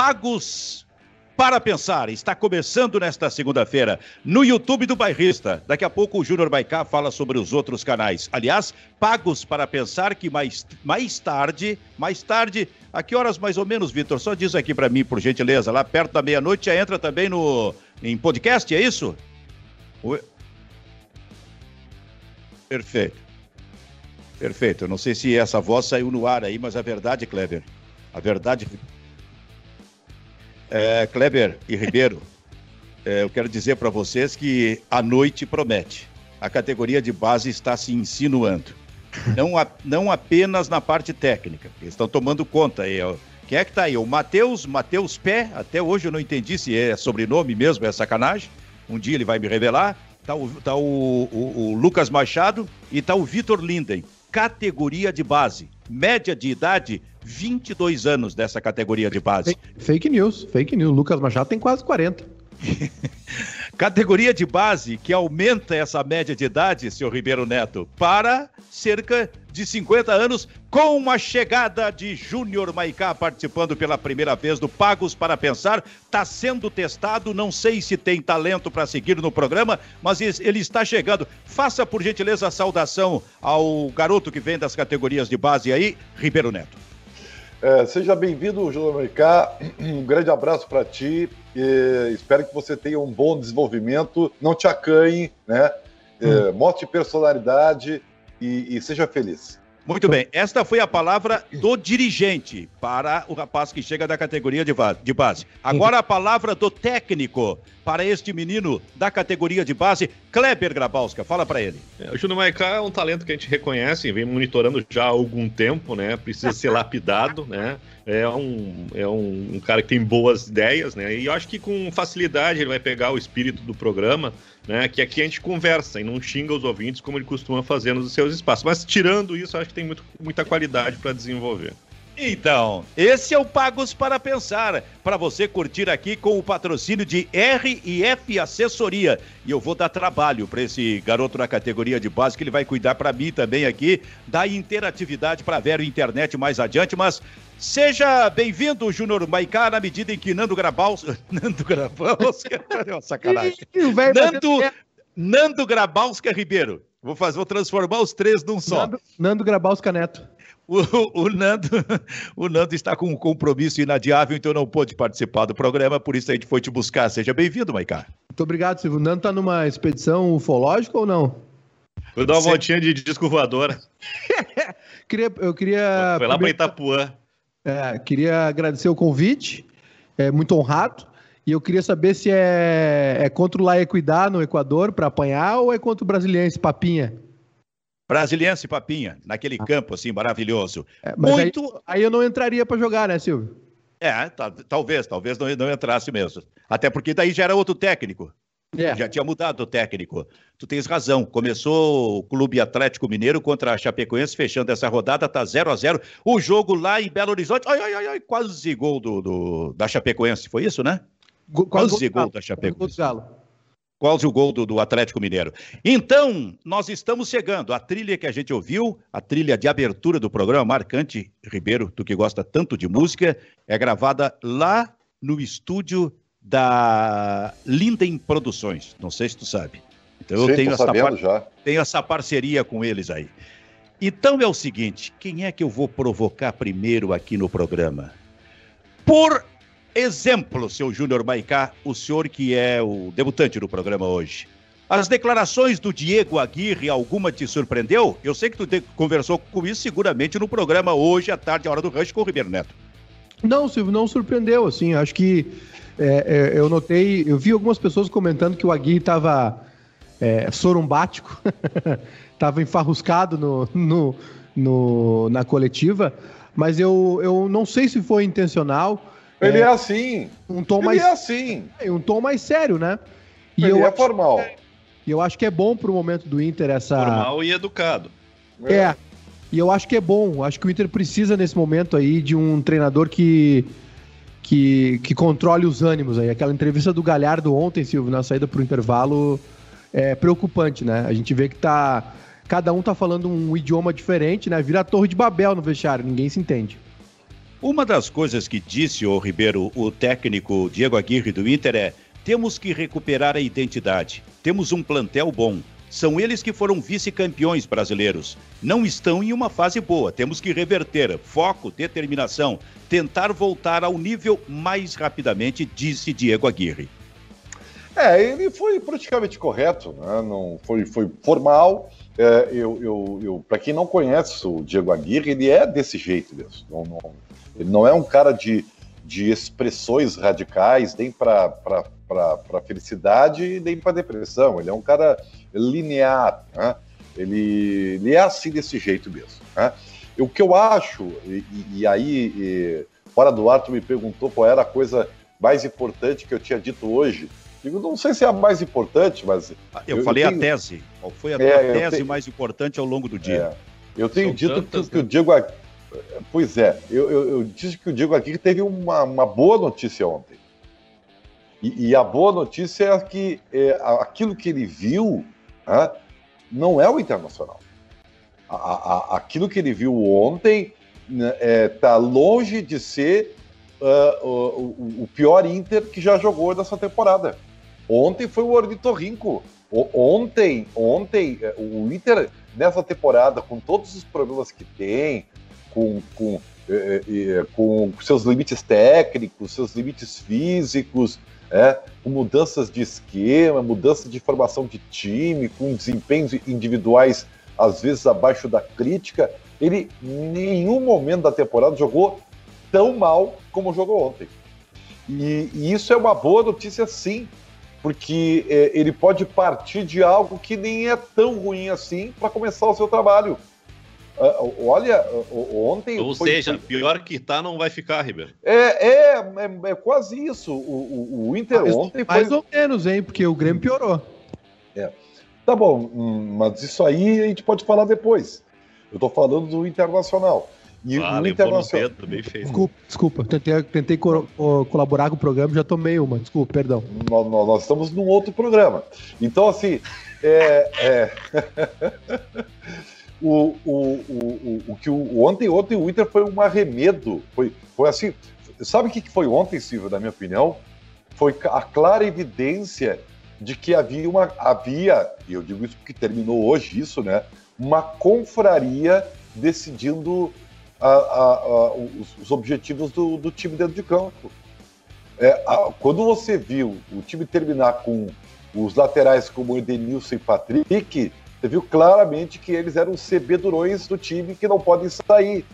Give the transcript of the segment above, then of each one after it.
Pagos para pensar. Está começando nesta segunda-feira no YouTube do Bairrista. Daqui a pouco o Júnior Baicá fala sobre os outros canais. Aliás, pagos para pensar que mais, mais tarde, mais tarde, a que horas mais ou menos, Vitor? Só diz aqui para mim, por gentileza. Lá perto da meia-noite já entra também no em podcast, é isso? Perfeito. Perfeito. Eu não sei se essa voz saiu no ar aí, mas a verdade, Kleber, a verdade é, Kleber e Ribeiro, é, eu quero dizer para vocês que a noite promete. A categoria de base está se insinuando. Não, a, não apenas na parte técnica, eles estão tomando conta aí. Ó. Quem é que está aí? O Matheus, Matheus Pé, até hoje eu não entendi se é sobrenome mesmo, é sacanagem. Um dia ele vai me revelar. Está o, tá o, o, o Lucas Machado e está o Vitor Linden. Categoria de base. Média de idade 22 anos dessa categoria de base. Fake news, fake news. Lucas Machado tem quase 40. Categoria de base que aumenta essa média de idade, senhor Ribeiro Neto, para cerca de 50 anos, com uma chegada de Júnior Maicá participando pela primeira vez do Pagos para Pensar. Está sendo testado, não sei se tem talento para seguir no programa, mas ele está chegando. Faça, por gentileza, a saudação ao garoto que vem das categorias de base aí, Ribeiro Neto. É, seja bem-vindo, Júlio Americá. Um grande abraço para ti. E espero que você tenha um bom desenvolvimento. Não te acanhe, né? É, hum. mostre personalidade e, e seja feliz. Muito bem, esta foi a palavra do dirigente para o rapaz que chega da categoria de base. Agora a palavra do técnico para este menino da categoria de base, Kleber Grabowska. Fala para ele. É, o Júnior Maicá é um talento que a gente reconhece, vem monitorando já há algum tempo, né? Precisa ser lapidado, né? É um, é um, um cara que tem boas ideias, né? E eu acho que com facilidade ele vai pegar o espírito do programa né? Que aqui a gente conversa e não xinga os ouvintes como ele costuma fazer nos seus espaços. Mas tirando isso, acho que tem muito, muita qualidade para desenvolver. Então, esse é o Pagos para Pensar, para você curtir aqui com o patrocínio de R&F Assessoria. E eu vou dar trabalho para esse garoto na categoria de base, que ele vai cuidar para mim também aqui, da interatividade para ver a internet mais adiante, mas seja bem-vindo, Júnior Maicá, na medida em que Nando Grabaus... Nando Grabausca... sacanagem. Nando, Nando Grabausca Ribeiro. Vou fazer, vou transformar os três num só. Nando, Nando Grabausca Neto. O, o, Nando, o Nando está com um compromisso inadiável, então não pôde participar do programa, por isso a gente foi te buscar. Seja bem-vindo, Maicá. Muito obrigado, Silvio. O Nando está numa expedição ufológica ou não? Vou dar uma Você... voltinha de disco voadora. queria, eu queria. Foi lá para Itapuã. É, queria agradecer o convite, é muito honrado. E eu queria saber se é, é contra o La Equidad no Equador para apanhar ou é contra o Brasiliense Papinha? Brasiliense Papinha, naquele ah. campo assim maravilhoso. É, Muito. Aí, aí, eu não entraria para jogar, né, Silvio? É, talvez, talvez não, não entrasse mesmo. Até porque daí já era outro técnico. É. Já tinha mudado o técnico. Tu tens razão. Começou o Clube Atlético Mineiro contra a Chapecoense, fechando essa rodada, tá 0 a 0 O jogo lá em Belo Horizonte, ai, ai, ai, quase gol do, do, da Chapecoense. Foi isso, né? Quase gol, gol da Chapecoense. Galo quase o gol do, do, Atlético Mineiro. Então, nós estamos chegando. A trilha que a gente ouviu, a trilha de abertura do programa, marcante, Ribeiro, tu que gosta tanto de música, é gravada lá no estúdio da Linden Produções. Não sei se tu sabe. Então eu Sim, tenho, essa par... tenho essa parceria com eles aí. Então é o seguinte: quem é que eu vou provocar primeiro aqui no programa? Por Exemplo, seu Júnior Maicá, o senhor que é o debutante do programa hoje. As declarações do Diego Aguirre, alguma te surpreendeu? Eu sei que tu conversou com isso seguramente no programa hoje à tarde, a hora do rush com o Ribeiro Neto. Não, Silvio, não surpreendeu, assim, acho que é, é, eu notei, eu vi algumas pessoas comentando que o Aguirre estava é, sorumbático, estava enfarruscado no, no, no, na coletiva, mas eu, eu não sei se foi intencional, ele é, é assim. Um tom ele mais. é assim. É, um tom mais sério, né? E ele eu é formal. E eu acho que é bom pro momento do Inter essa. Formal e educado. É. é. E eu acho que é bom. Acho que o Inter precisa nesse momento aí de um treinador que. Que, que controle os ânimos aí. Aquela entrevista do Galhardo ontem, Silvio, na saída pro intervalo, é preocupante, né? A gente vê que tá. Cada um tá falando um idioma diferente, né? Vira a torre de Babel no vestiário, ninguém se entende. Uma das coisas que disse o Ribeiro, o técnico Diego Aguirre do Inter, é: temos que recuperar a identidade. Temos um plantel bom. São eles que foram vice-campeões brasileiros. Não estão em uma fase boa. Temos que reverter. Foco, determinação. Tentar voltar ao nível mais rapidamente, disse Diego Aguirre. É, ele foi praticamente correto, né? não foi, foi formal. É, eu, eu, eu Para quem não conhece o Diego Aguirre, ele é desse jeito mesmo. Não, não, ele não é um cara de, de expressões radicais, nem para felicidade, nem para depressão. Ele é um cara linear. Né? Ele, ele é assim desse jeito mesmo. Né? O que eu acho, e, e aí, e, fora do ar, tu me perguntou qual era a coisa mais importante que eu tinha dito hoje. Eu não sei se é a mais importante, mas. Eu, eu falei eu tenho... a tese. Qual foi a é, tese tenho... mais importante ao longo do dia? É. Eu tenho São dito tantas, que, né? que, o Diego Pois é, eu, eu, eu, disse que o Diego aqui teve uma, uma boa notícia ontem. E, e, a boa notícia é que é, aquilo que ele viu né, não é o internacional. A, a, aquilo que ele viu ontem está né, é, tá longe de ser uh, o, o, pior Inter que já jogou nessa temporada. Ontem foi o Ornitorrinco. O, ontem, ontem, é, o Inter nessa temporada, com todos os problemas que tem, com, com, é, é, com seus limites técnicos, seus limites físicos, é, com mudanças de esquema, mudanças de formação de time, com desempenhos individuais às vezes abaixo da crítica, ele em nenhum momento da temporada jogou tão mal como jogou ontem. E, e isso é uma boa notícia, sim, porque é, ele pode partir de algo que nem é tão ruim assim para começar o seu trabalho. Uh, olha, ontem. Ou foi, seja, pior que tá, não vai ficar, Ribeiro. É, é, é, é quase isso. O, o, o Inter mais, ontem foi. Mais ou menos, hein? Porque o Grêmio piorou. É. Tá bom, hum, mas isso aí a gente pode falar depois. Eu tô falando do Internacional. E ah, o Internacional. Pedro, bem feito. Desculpa, desculpa. Tentei, tentei co colaborar com o programa já tomei uma. Desculpa, perdão. Nós, nós estamos num outro programa. Então, assim. é... é... o, o, o, o, que o, ontem, ontem o Inter foi um arremedo. Foi, foi assim. Sabe o que foi ontem, Silvio, na minha opinião? Foi a clara evidência de que havia uma. Havia, e eu digo isso porque terminou hoje isso, né? Uma confraria decidindo a, a, a, os, os, objetivos do, do, time dentro de campo. É, quando você viu o time terminar com os laterais como Edenilson e Patrick, você viu claramente que eles eram os CB durões do time que não podem sair.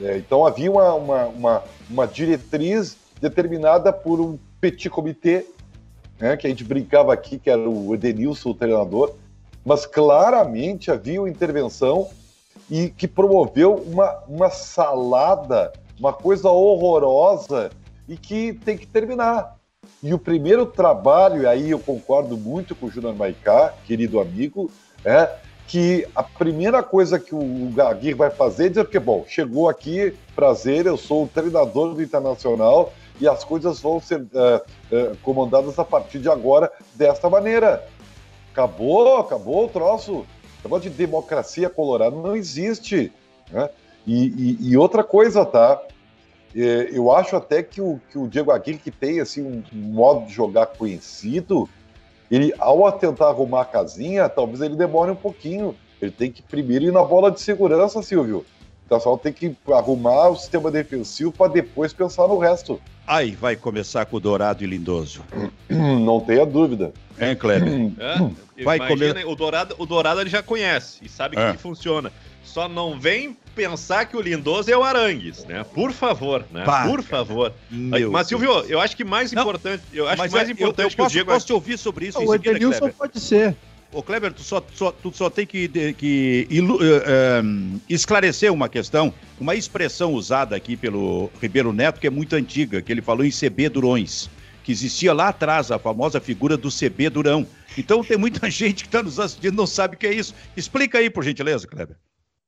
É, então havia uma, uma, uma, uma, diretriz determinada por um petit comitê, né, que a gente brincava aqui, que era o Edenilson, o treinador, mas claramente havia uma intervenção e que promoveu uma, uma salada, uma coisa horrorosa e que tem que terminar. E o primeiro trabalho, aí eu concordo muito com o Júnior Maicá, querido amigo, é que a primeira coisa que o Aguirre vai fazer é dizer que, bom, chegou aqui, prazer, eu sou o treinador do Internacional e as coisas vão ser uh, uh, comandadas a partir de agora desta maneira. Acabou, acabou o troço. Negócio de democracia colorada não existe. Né? E, e, e, outra coisa, tá? É, eu acho até que o, que o Diego Aguirre, que tem assim, um modo de jogar conhecido, ele, ao tentar arrumar a casinha, talvez ele demore um pouquinho. Ele tem que primeiro ir na bola de segurança, Silvio. Então só tem que arrumar o sistema defensivo para depois pensar no resto. Aí vai começar com o Dourado e Lindoso. Não tenha dúvida. Hein, Kleber? É, vai comer... o Dourado, o Dourado ele já conhece e sabe é. que funciona. Só não vem pensar que o Lindoso é o Arangues, né? Por favor, né? Pá, Por favor. Meu mas, Silvio, eu acho que mais não, importante, eu acho que mais é, importante eu, eu que posso, o Diego... posso te ouvir sobre isso não, O Edenilson pode ser. Ô, Kleber, tu só, só, tu só tem que, que ilu, uh, uh, esclarecer uma questão, uma expressão usada aqui pelo Ribeiro Neto, que é muito antiga, que ele falou em CB Durões, que existia lá atrás a famosa figura do CB Durão. Então tem muita gente que está nos assistindo não sabe o que é isso. Explica aí, por gentileza, Kleber.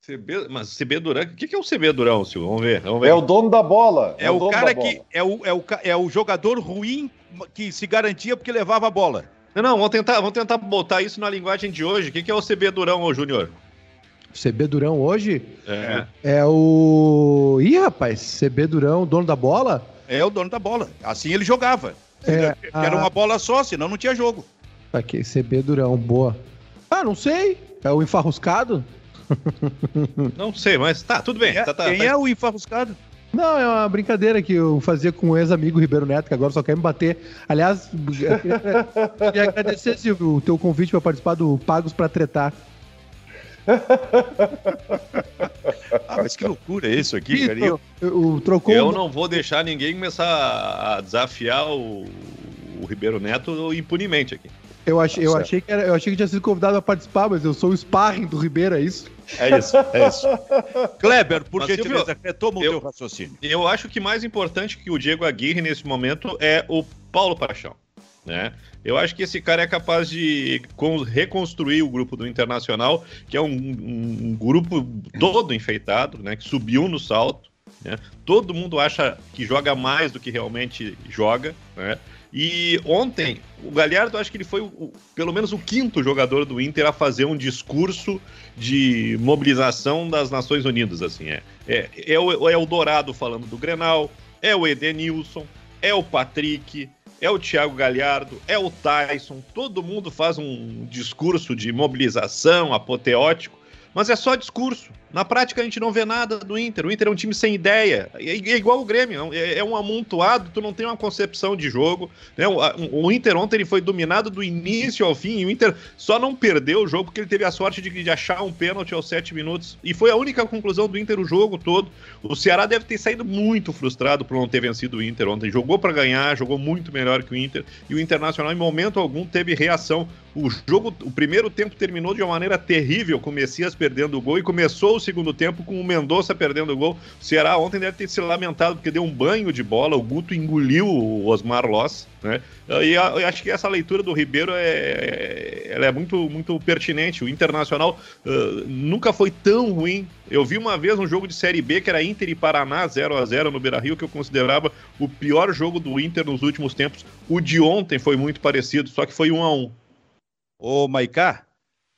CB, mas CB Durão, o que, que é o CB Durão, Silvio? Vamos ver, vamos ver. É o dono da bola. É, é o, o cara que é o, é, o, é o jogador ruim que se garantia porque levava a bola. Não, não, vamos tentar, vamos tentar botar isso na linguagem de hoje. O que, que é o CB Durão, ô Júnior? CB Durão hoje é. é o. Ih, rapaz, CB Durão, dono da bola? É o dono da bola. Assim ele jogava. É, Era a... uma bola só, senão não tinha jogo. Aqui, CB Durão, boa. Ah, não sei. É o enfarruscado? Não sei, mas tá, tudo bem. É, tá, tá, quem tá... é o enfarruscado? Não, é uma brincadeira que eu fazia com o ex-amigo Ribeiro Neto, que agora só quer me bater. Aliás, queria agradecer Silvio, o teu convite para participar do Pagos para Tretar. ah, mas que loucura é isso aqui, cara. Eu, eu, trocou eu não vou deixar ninguém começar a desafiar o, o Ribeiro Neto impunemente aqui. Eu, achei, eu, achei que era, eu achei que tinha sido convidado a participar, mas eu sou o sparring do Ribeiro, é isso? É isso, é isso. Kleber, por mas, gentileza, retoma o teu raciocínio. Eu acho que mais importante que o Diego Aguirre nesse momento é o Paulo Paixão. Né? Eu acho que esse cara é capaz de reconstruir o grupo do Internacional, que é um, um grupo todo enfeitado, né? Que subiu no salto. Né? Todo mundo acha que joga mais do que realmente joga. Né? E ontem, o Galhardo, acho que ele foi o, pelo menos o quinto jogador do Inter a fazer um discurso de mobilização das Nações Unidas. assim É, é, é, o, é o Dourado falando do Grenal, é o Edenilson, é o Patrick, é o Thiago Galhardo, é o Tyson. Todo mundo faz um discurso de mobilização apoteótico, mas é só discurso. Na prática, a gente não vê nada do Inter. O Inter é um time sem ideia. É, é igual o Grêmio. É, é, um amontoado, tu não tem uma concepção de jogo. Né? O, o, Inter ontem ele foi dominado do início ao fim. E o Inter só não perdeu o jogo porque ele teve a sorte de, de achar um pênalti aos sete minutos. E foi a única conclusão do Inter o jogo todo. O Ceará deve ter saído muito frustrado por não ter vencido o Inter ontem. Jogou para ganhar, jogou muito melhor que o Inter. E o Internacional, em momento algum, teve reação. O jogo, o primeiro tempo terminou de uma maneira terrível, com o Messias perdendo o gol e começou o segundo tempo com o Mendonça perdendo o gol. O Ceará ontem deve ter se lamentado porque deu um banho de bola, o Guto engoliu o Osmar Loss, né? E eu acho que essa leitura do Ribeiro é, é, ela é muito, muito pertinente. O Internacional uh, nunca foi tão ruim. Eu vi uma vez um jogo de Série B que era Inter e Paraná 0 a 0 no Beira-Rio, que eu considerava o pior jogo do Inter nos últimos tempos. O de ontem foi muito parecido, só que foi 1 a 1 Ô, Maicá,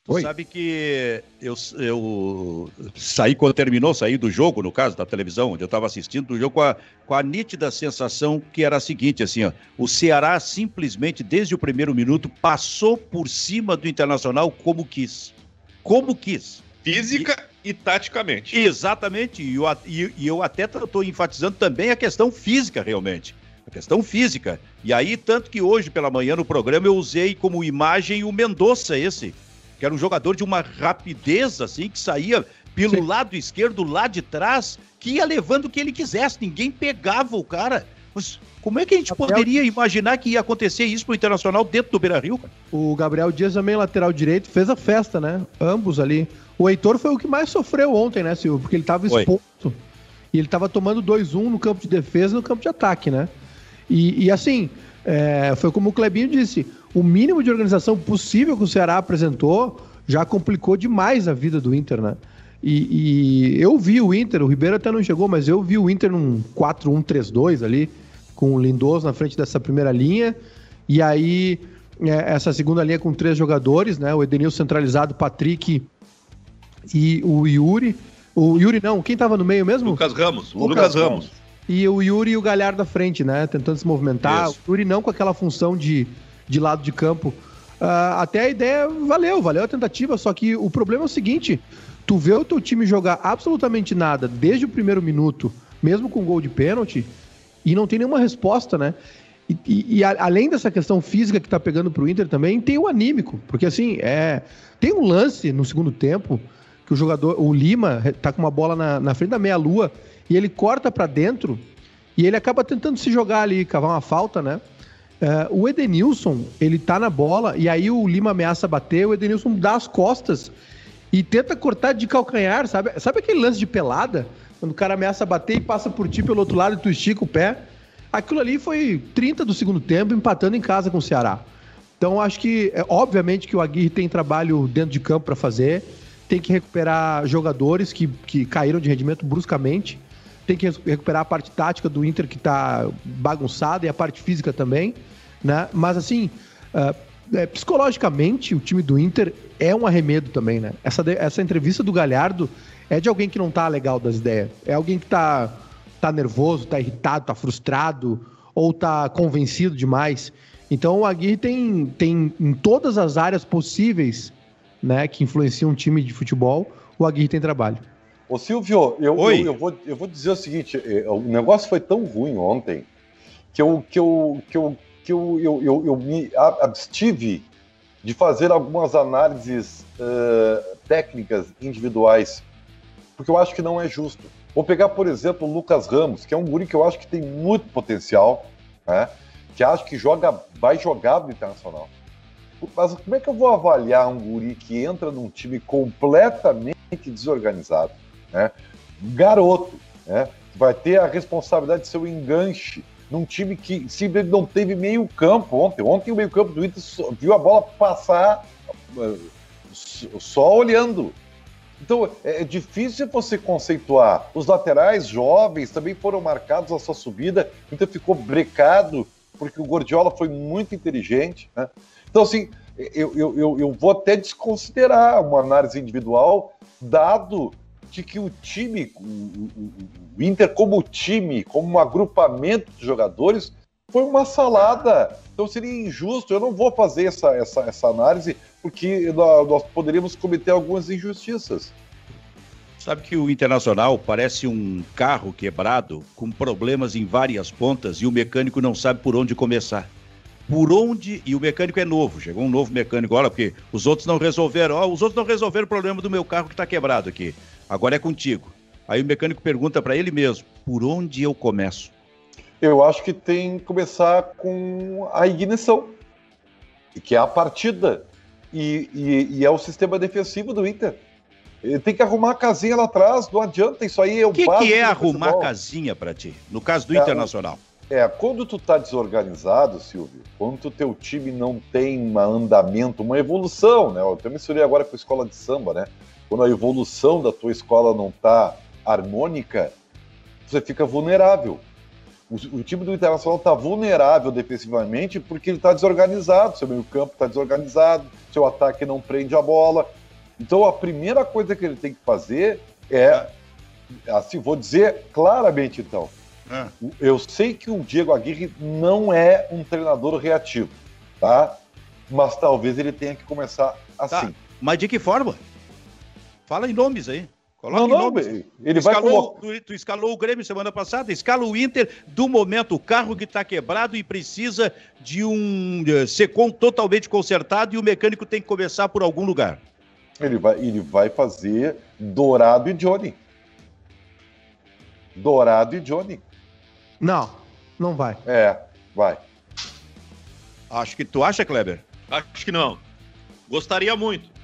tu Oi. sabe que eu, eu saí quando terminou, saí do jogo, no caso, da televisão, onde eu estava assistindo do jogo, com a, com a nítida sensação que era a seguinte, assim, ó, o Ceará simplesmente, desde o primeiro minuto, passou por cima do Internacional como quis. Como quis. Física e, e taticamente. Exatamente, e eu, e, e eu até estou enfatizando também a questão física, realmente a questão física. E aí, tanto que hoje pela manhã no programa eu usei como imagem o Mendonça esse, que era um jogador de uma rapidez assim, que saía pelo Sim. lado esquerdo, lá de trás, que ia levando o que ele quisesse, ninguém pegava o cara. Mas como é que a gente Gabriel... poderia imaginar que ia acontecer isso pro Internacional dentro do Beira-Rio, O Gabriel Dias também, lateral direito, fez a festa, né? Ambos ali. O Heitor foi o que mais sofreu ontem, né, Silvio? Porque ele tava exposto. E ele tava tomando 2-1 no campo de defesa e no campo de ataque, né? E, e assim, é, foi como o Clebinho disse: o mínimo de organização possível que o Ceará apresentou já complicou demais a vida do Inter, né? E, e, eu vi o Inter, o Ribeiro até não chegou, mas eu vi o Inter num 4-1-3-2 ali, com o Lindoso na frente dessa primeira linha, e aí é, essa segunda linha com três jogadores, né? O Edenilson centralizado, Patrick e o Yuri. O Yuri não, quem tava no meio mesmo? Lucas Ramos. Lucas, Lucas Ramos. Ramos e o Yuri e o Galhardo à frente, né? Tentando se movimentar. Isso. O Yuri não com aquela função de, de lado de campo. Uh, até a ideia valeu, valeu a tentativa, só que o problema é o seguinte: tu vê o teu time jogar absolutamente nada desde o primeiro minuto, mesmo com gol de pênalti, e não tem nenhuma resposta, né? E, e, e a, além dessa questão física que tá pegando pro Inter também, tem o anímico, porque assim, é. Tem um lance no segundo tempo que o jogador, o Lima, tá com uma bola na, na frente da meia-lua e ele corta para dentro e ele acaba tentando se jogar ali, cavar uma falta, né? Uh, o Edenilson, ele tá na bola e aí o Lima ameaça bater, o Edenilson dá as costas e tenta cortar de calcanhar, sabe? Sabe aquele lance de pelada? Quando o cara ameaça bater e passa por ti pelo outro lado e tu estica o pé. Aquilo ali foi 30 do segundo tempo, empatando em casa com o Ceará. Então acho que, é, obviamente, que o Aguirre tem trabalho dentro de campo para fazer, tem que recuperar jogadores que, que caíram de rendimento bruscamente tem que recuperar a parte tática do Inter que está bagunçada e a parte física também, né? Mas assim, uh, é, psicologicamente, o time do Inter é um arremedo também, né? Essa, essa entrevista do Galhardo é de alguém que não tá legal das ideias. É alguém que tá, tá nervoso, tá irritado, tá frustrado ou tá convencido demais. Então o Aguirre tem, tem em todas as áreas possíveis né, que influenciam um time de futebol, o Aguirre tem trabalho. Ô Silvio, eu, eu, eu, vou, eu vou dizer o seguinte: é, o negócio foi tão ruim ontem que eu, que eu, que eu, que eu, eu, eu, eu me abstive de fazer algumas análises uh, técnicas individuais, porque eu acho que não é justo. Vou pegar, por exemplo, o Lucas Ramos, que é um guri que eu acho que tem muito potencial, né? que acho que joga, vai jogar no Internacional. Mas como é que eu vou avaliar um guri que entra num time completamente desorganizado, né? garoto, né? vai ter a responsabilidade de ser o enganche num time que simplesmente não teve meio campo ontem. Ontem o meio campo do Inter viu a bola passar eh, só olhando. Então é, é difícil você conceituar. Os laterais jovens também foram marcados a sua subida, o Inter ficou brecado porque o Gordiola foi muito inteligente. Né? Então, assim, eu, eu, eu, eu vou até desconsiderar uma análise individual, dado de que o time, o, o, o Inter como time, como um agrupamento de jogadores, foi uma salada. Então seria injusto. Eu não vou fazer essa, essa, essa análise, porque nós poderíamos cometer algumas injustiças. Sabe que o Internacional parece um carro quebrado com problemas em várias pontas e o mecânico não sabe por onde começar. Por onde. E o mecânico é novo, chegou um novo mecânico agora, porque os outros não resolveram. Ó, os outros não resolveram o problema do meu carro que está quebrado aqui. Agora é contigo. Aí o mecânico pergunta para ele mesmo: por onde eu começo? Eu acho que tem que começar com a ignição, que é a partida. E, e, e é o sistema defensivo do Inter. Ele tem que arrumar a casinha lá atrás, não adianta, isso aí é o que O que é arrumar a casinha para ti, no caso do é, Internacional? É, quando tu tá desorganizado, Silvio, quando o teu time não tem um andamento, uma evolução, né? Eu até mencionei agora com a escola de samba, né? Quando a evolução da tua escola não está harmônica, você fica vulnerável. O, o time do Internacional está vulnerável defensivamente porque ele está desorganizado, seu meio campo está desorganizado, seu ataque não prende a bola. Então a primeira coisa que ele tem que fazer é, assim, vou dizer claramente então, é. eu sei que o Diego Aguirre não é um treinador reativo, tá? Mas talvez ele tenha que começar tá. assim. Tá. Mas de que forma? Fala em nomes aí. Coloca não, não, nomes. ele vai escalou, tu, tu, escalou o Grêmio semana passada, escala o Inter do momento, o carro que está quebrado e precisa de um uh, ser com, totalmente consertado e o mecânico tem que começar por algum lugar. Ele vai, ele vai fazer Dourado e Johnny. Dourado e Johnny. Não, não vai. É, vai. Acho que tu acha, Kleber? Acho que não. Gostaria muito.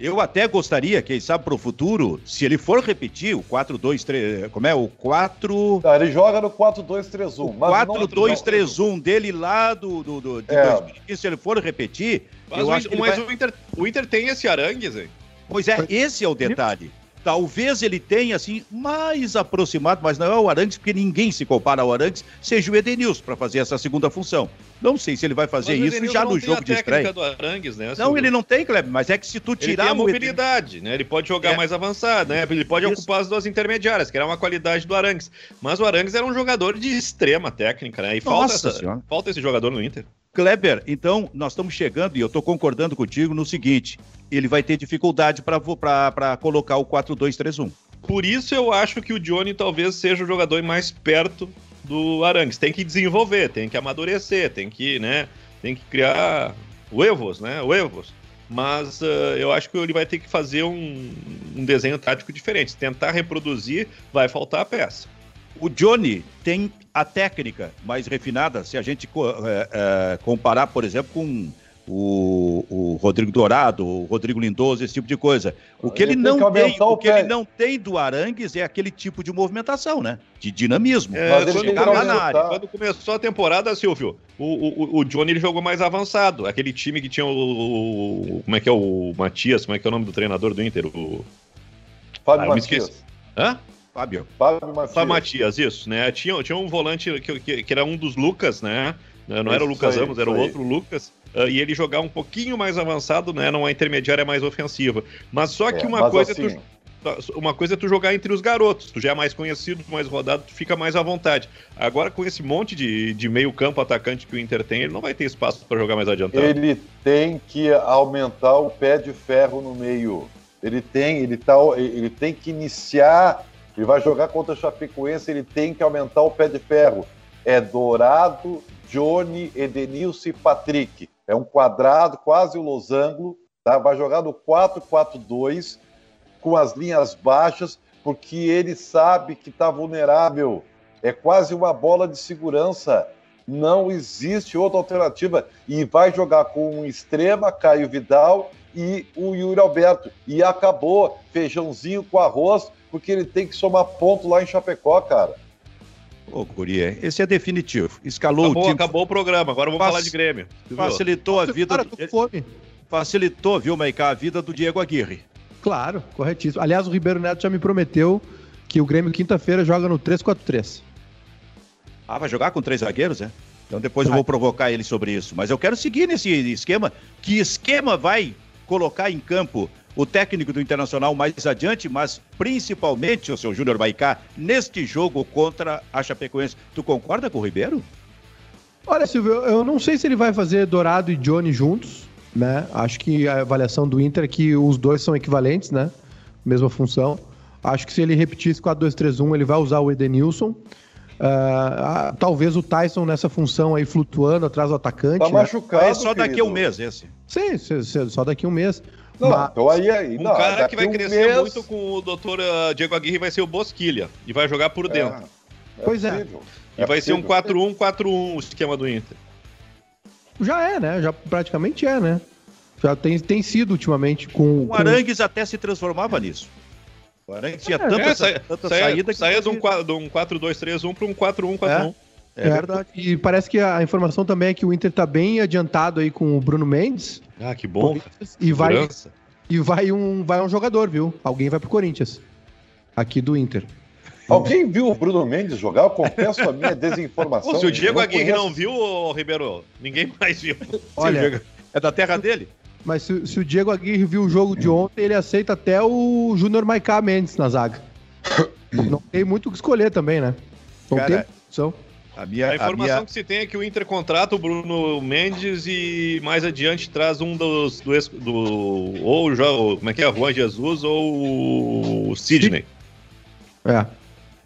Eu até gostaria, quem sabe para o futuro, se ele for repetir o 4-2-3. Como é? O 4. Tá, ele joga no 4-2-3-1. O 4-2-3-1 dele lá do, do, do de é. 2015, se ele for repetir. Mas, eu o, acho que mas vai... o, Inter, o Inter tem esse Arangues, hein? Pois é, esse é o detalhe. Talvez ele tenha, assim, mais aproximado, mas não é o Arangues, porque ninguém se compara ao Arangues, seja o Edenilson para fazer essa segunda função. Não sei se ele vai fazer mas isso já no jogo de estreia. Do Arangues, né, não, ele não tem, Kleber, mas é que se tu tirar ele tem a mobilidade, né? Ele pode jogar é. mais avançado, né? Ele pode isso. ocupar as duas intermediárias, que era uma qualidade do Arangues. Mas o Arangues era um jogador de extrema técnica, né? E falta, essa, falta esse jogador no Inter. Kleber, então nós estamos chegando e eu estou concordando contigo no seguinte: ele vai ter dificuldade para colocar o 4-2-3-1. Por isso eu acho que o Johnny talvez seja o jogador mais perto do Arangues. Tem que desenvolver, tem que amadurecer, tem que, né, tem que criar huevos, né, huevos. Mas uh, eu acho que ele vai ter que fazer um, um desenho tático diferente. Tentar reproduzir, vai faltar a peça. O Johnny tem a técnica mais refinada, se a gente é, é, comparar, por exemplo, com o, o, Rodrigo Dourado, o Rodrigo Lindoso, esse tipo de coisa. O que ele, ele não tem, o que ele não tem do Arangues é aquele tipo de movimentação, né? De dinamismo. É, quando, na área. quando começou a temporada, Silvio, o, o, o Johnny ele jogou mais avançado. Aquele time que tinha o, o, como é que é o Matias, como é que é o nome do treinador do Inter? O Fábio ah, Matias. Hã? Fábio. Fábio Matias. Fábio Matias, isso, né? Tinha, tinha um volante que, que, que, era um dos Lucas, né? Né? não era o Lucas Ramos, era o outro Lucas, uh, e ele jogar um pouquinho mais avançado, né, numa intermediária mais ofensiva. Mas só que é, uma coisa assim... é tu uma coisa é tu jogar entre os garotos, tu já é mais conhecido, mais rodado, tu fica mais à vontade. Agora, com esse monte de, de meio campo atacante que o Inter tem, ele não vai ter espaço para jogar mais adiantado. Ele tem que aumentar o pé de ferro no meio. Ele tem, ele tá, ele tem que iniciar, ele vai jogar contra o Chapecoense, ele tem que aumentar o pé de ferro. É Dourado, Johnny, Edenilson e Patrick. É um quadrado, quase o losango, tá? Vai jogar no 4-4-2 com as linhas baixas, porque ele sabe que está vulnerável. É quase uma bola de segurança. Não existe outra alternativa. E vai jogar com um extrema, Caio Vidal e o Yuri Alberto. E acabou. Feijãozinho com arroz, porque ele tem que somar ponto lá em Chapecó, cara. Ô, Guria, esse é definitivo. Escalou acabou, o time. Acabou o programa, agora vamos Fac... falar de Grêmio. Facilitou a vida. Cara, do... fome. Facilitou, viu, Maicá, a vida do Diego Aguirre. Claro, corretíssimo. Aliás, o Ribeiro Neto já me prometeu que o Grêmio quinta-feira joga no 3-4-3. Ah, vai jogar com três zagueiros, é? Então depois vai. eu vou provocar ele sobre isso. Mas eu quero seguir nesse esquema. Que esquema vai colocar em campo o técnico do Internacional mais adiante, mas principalmente o seu Júnior Baicá, neste jogo contra a Chapecoense. Tu concorda com o Ribeiro? Olha, Silvio, eu não sei se ele vai fazer Dourado e Johnny juntos né? Acho que a avaliação do Inter é que os dois são equivalentes, né? Mesma função. Acho que se ele repetir esse 4-2-3-1, ele vai usar o Edenilson. Uh, talvez o Tyson nessa função aí flutuando atrás do atacante. Tá né? machucado. É só daqui a um mês esse. Sim, só daqui a um mês. Não, Mas... então aí, aí um não, cara que vai um crescer mês... muito com o doutor uh, Diego Aguirre vai ser o Bosquilha e vai jogar por é, dentro. É, é pois possível. é. E vai ser um 4-1-4-1 o esquema do Inter. Já é, né? Já praticamente é, né? Já tem, tem sido ultimamente com. O Arangues com... até se transformava nisso. O Arangues tinha é, tanta, é, saia, tanta saia, saída que. Saia de um, de um 4-2-3-1 para um 4-1-4-1. É, é verdade. E parece que a informação também é que o Inter tá bem adiantado aí com o Bruno Mendes. Ah, que bom. E vai, e vai um, vai um jogador, viu? Alguém vai pro Corinthians. Aqui do Inter. Alguém viu o Bruno Mendes jogar? Eu confesso a minha desinformação. Pô, se o Diego Aguirre não viu, Ribeiro, ninguém mais viu. Olha, é da terra dele? Mas se, se, o Diego Aguirre viu o jogo de ontem, ele aceita até o Júnior Maiká Mendes na zaga. Não tem muito o que escolher também, né? Não Cara, tem opção. A, minha, a informação a minha... que se tem é que o Inter contrata o Bruno Mendes e mais adiante traz um dos do, do ou o como é que é, Juan Jesus ou o Sidney. É.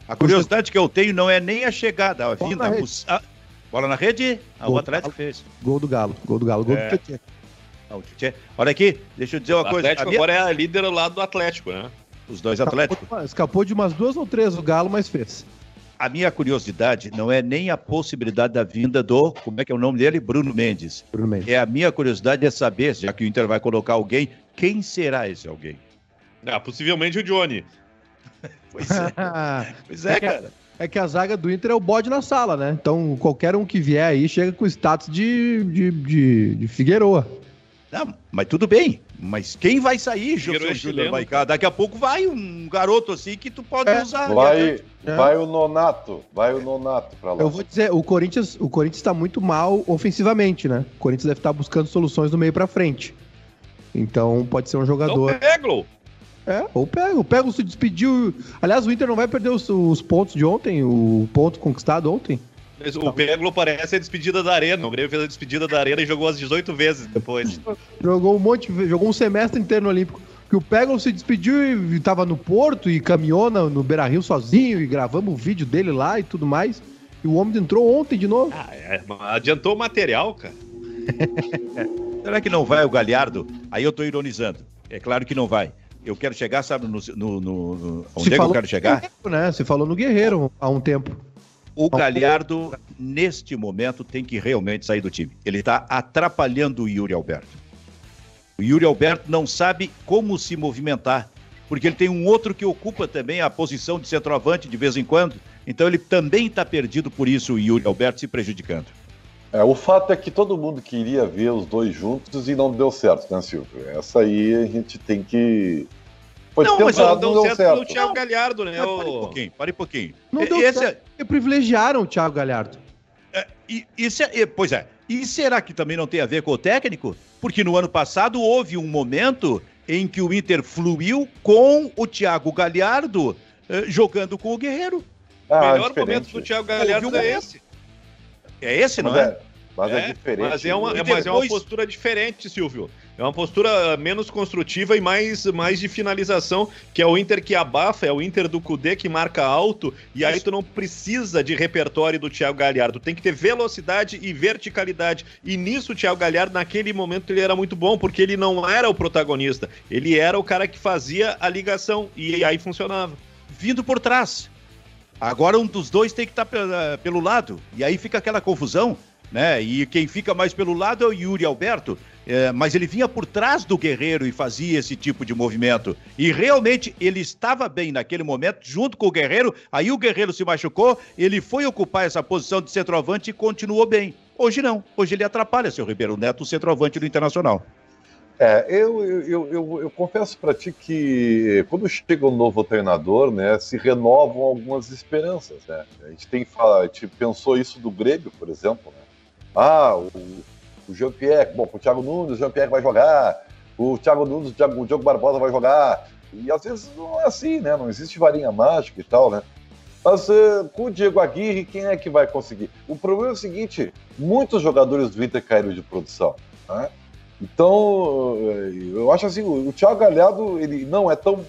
A curiosidade que eu tenho não é nem a chegada, a vinda. Bola na rede, a... Bola na rede o Atlético fez. Gol do Galo, gol do Galo, gol é. do Tietchan. Olha aqui, deixa eu dizer uma o coisa. Atlético minha... agora é a líder lado do Atlético, né? Os dois Atléticos. Escapou de umas duas ou três o Galo, mas fez. A minha curiosidade não é nem a possibilidade da vinda do, como é que é o nome dele? Bruno Mendes. Bruno Mendes. É a minha curiosidade é saber, já que o Inter vai colocar alguém, quem será esse alguém? Ah, possivelmente o Johnny. pois é. pois é, é cara. É que a zaga do Inter é o bode na sala, né? Então qualquer um que vier aí chega com status de, de, de, de Figueroa. Não, mas tudo bem. Mas quem vai sair, Júnior Baicá? Daqui a pouco vai um garoto assim que tu pode é, usar. Vai, é. vai o Nonato, vai o Nonato pra lá. Eu vou dizer, o Corinthians, o Corinthians está muito mal ofensivamente, né? O Corinthians deve estar buscando soluções do meio para frente. Então pode ser um jogador. Então pega, É, ou pega. O Pego se despediu. Aliás, o Inter não vai perder os, os pontos de ontem, o ponto conquistado ontem. O Peglo parece a despedida da Arena. O Grêmio fez a despedida da Arena e jogou as 18 vezes depois. jogou um monte, jogou um semestre inteiro no Olímpico. Que o Peglo se despediu e estava no Porto e caminhou no, no Beira Rio sozinho e gravamos o vídeo dele lá e tudo mais. E o homem entrou ontem de novo. Ah, é, adiantou o material, cara. Será que não vai o Galhardo? Aí eu tô ironizando. É claro que não vai. Eu quero chegar, sabe, no. no, no onde Se é que eu quero chegar? Guerreiro, né? Você falou no Guerreiro há um tempo. O Galhardo, neste momento, tem que realmente sair do time. Ele está atrapalhando o Yuri Alberto. O Yuri Alberto não sabe como se movimentar, porque ele tem um outro que ocupa também a posição de centroavante de vez em quando. Então ele também está perdido por isso, o Yuri Alberto se prejudicando. É, o fato é que todo mundo queria ver os dois juntos e não deu certo, né, Silvio? Essa aí a gente tem que foi não, mas não deu, certo, certo. pelo Thiago Galhardo, né? Pare um pouquinho, pare um pouquinho. Não deu Esse certo, é... privilegiaram o Thiago Galhardo. É, e, e, e, pois é. E será que também não tem a ver com o técnico? Porque no ano passado houve um momento em que o Inter fluiu com o Thiago Galhardo eh, jogando com o Guerreiro. Ah, o melhor diferente. momento do Thiago Galhardo é esse. É esse, não é? é? Mas é, é diferente. Mas é, uma, é, mas é uma postura diferente, Silvio. É uma postura menos construtiva e mais, mais de finalização, que é o Inter que abafa, é o Inter do Cudê que marca alto, e aí tu não precisa de repertório do Thiago Galhardo, tem que ter velocidade e verticalidade. E nisso o Thiago Galhardo, naquele momento, ele era muito bom, porque ele não era o protagonista, ele era o cara que fazia a ligação, e aí funcionava. Vindo por trás. Agora um dos dois tem que estar tá pelo lado, e aí fica aquela confusão né? E quem fica mais pelo lado é o Yuri Alberto, é, mas ele vinha por trás do Guerreiro e fazia esse tipo de movimento. E realmente ele estava bem naquele momento, junto com o Guerreiro. Aí o Guerreiro se machucou, ele foi ocupar essa posição de centroavante e continuou bem. Hoje não, hoje ele atrapalha seu Ribeiro Neto, o centroavante do Internacional. É, eu, eu, eu, eu confesso para ti que quando chega um novo treinador, né, se renovam algumas esperanças. Né? A gente tem a gente pensou isso do Grêmio, por exemplo, né? Ah, o, o Jean-Pierre, bom, o Thiago Nunes, o Jean-Pierre vai jogar, o Thiago Nunes, o, Thiago, o Diogo Barbosa vai jogar. E às vezes não é assim, né? Não existe varinha mágica e tal, né? Mas uh, com o Diego Aguirre, quem é que vai conseguir? O problema é o seguinte: muitos jogadores do Inter caíram de produção. Né? Então, eu acho assim: o, Thiago Galhardo, ele não é tão.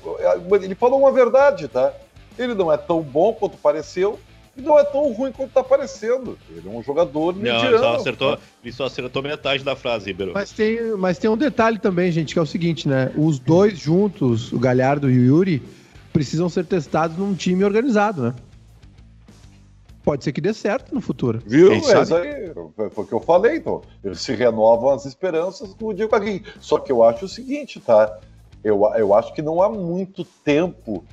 Ele falou uma verdade, tá? Ele não é tão bom quanto pareceu, e não é tão ruim quanto tá parecendo. Ele é um jogador mediano. Não, ele só acertou, ele só acertou metade da frase, Ribeiro. Mas tem, mas tem um detalhe também, gente, que é o seguinte, né? Os dois juntos, o Galhardo e o Yuri, precisam ser testados num time organizado, né? Pode ser que dê certo no futuro. Viu? É isso aí foi o que eu falei, então. Eles se renovam as esperanças com o Diego Aguirre. Só que eu acho o seguinte, tá? Eu, eu acho que não há muito tempo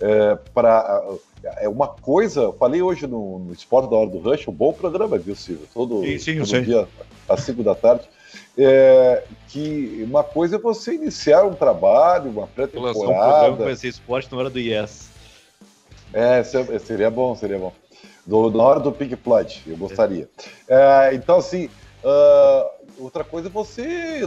é, para é uma coisa, eu falei hoje no, no Esporte da Hora do Rush, um bom programa, viu, Silvio? Todo, sim, sim, todo dia, às 5 da tarde. É, que uma coisa é você iniciar um trabalho, uma pré-temporada. Um programa com esse esporte na hora do Yes. É, seria bom, seria bom. Do, na hora do Pink Floyd, eu gostaria. É, então, assim, uh, outra coisa é você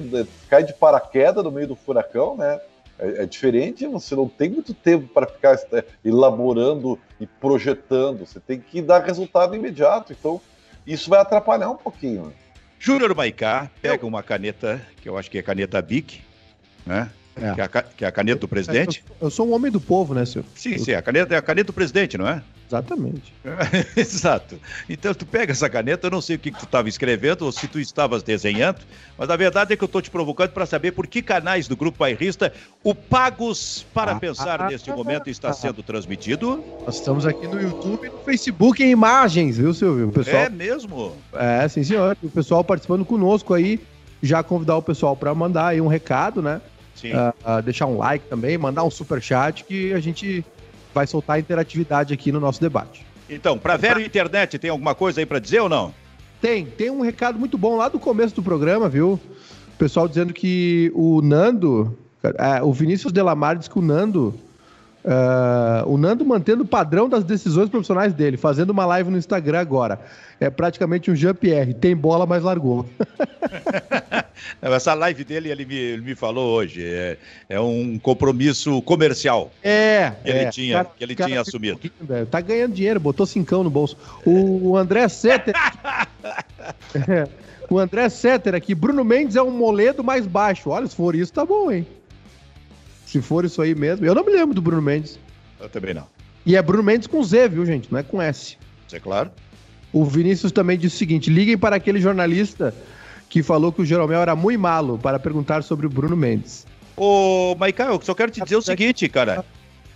cair de paraquedas no meio do furacão, né? É, é, diferente, você não tem muito tempo para ficar é, elaborando e projetando, você tem que dar resultado imediato, então isso vai atrapalhar um pouquinho. Né? Júnior Maicá pega uma caneta, que eu acho que é caneta BIC, né? É. Que, é a, que, é a, caneta do presidente. Eu, eu, sou um homem do povo, né, senhor? Sim, sim, a caneta é a caneta do presidente, não é? Exatamente. Exato. Então tu pega essa caneta, eu não sei o que, que tu estava escrevendo ou se tu estavas desenhando, mas a verdade é que eu estou te provocando para saber por que canais do Grupo Bairrista o Pagos para ah, Pensar ah, neste ah, momento está ah, sendo transmitido. Nós estamos aqui no YouTube e no Facebook em imagens, viu, Silvio? O pessoal... É mesmo? É, sim, senhor. O pessoal participando conosco aí, já convidar o pessoal para mandar aí um recado, né? Sim. Uh, uh, deixar um like também, mandar um super chat que a gente vai soltar interatividade aqui no nosso debate. Então, para Vero Internet, tem alguma coisa aí para dizer ou não? Tem, tem um recado muito bom lá do começo do programa, viu? O pessoal dizendo que o Nando, é, o Vinícius Delamar diz que o Nando, uh, o Nando mantendo o padrão das decisões profissionais dele, fazendo uma live no Instagram agora. É praticamente um Jean-Pierre, tem bola, mas largou. Essa live dele, ele me, ele me falou hoje, é, é um compromisso comercial. É. Que ele é. tinha, cara, que ele tinha assumido. Um tá ganhando dinheiro, botou cincão no bolso. O André Setter. o André Setter aqui, Bruno Mendes é um moledo mais baixo. Olha, se for isso, tá bom, hein? Se for isso aí mesmo. Eu não me lembro do Bruno Mendes. Eu também não. E é Bruno Mendes com Z, viu, gente? Não é com S. Isso é claro. O Vinícius também disse o seguinte: liguem para aquele jornalista que falou que o Jeromel era muito malo para perguntar sobre o Bruno Mendes. Ô, Maical, eu só quero te dizer o seguinte, cara.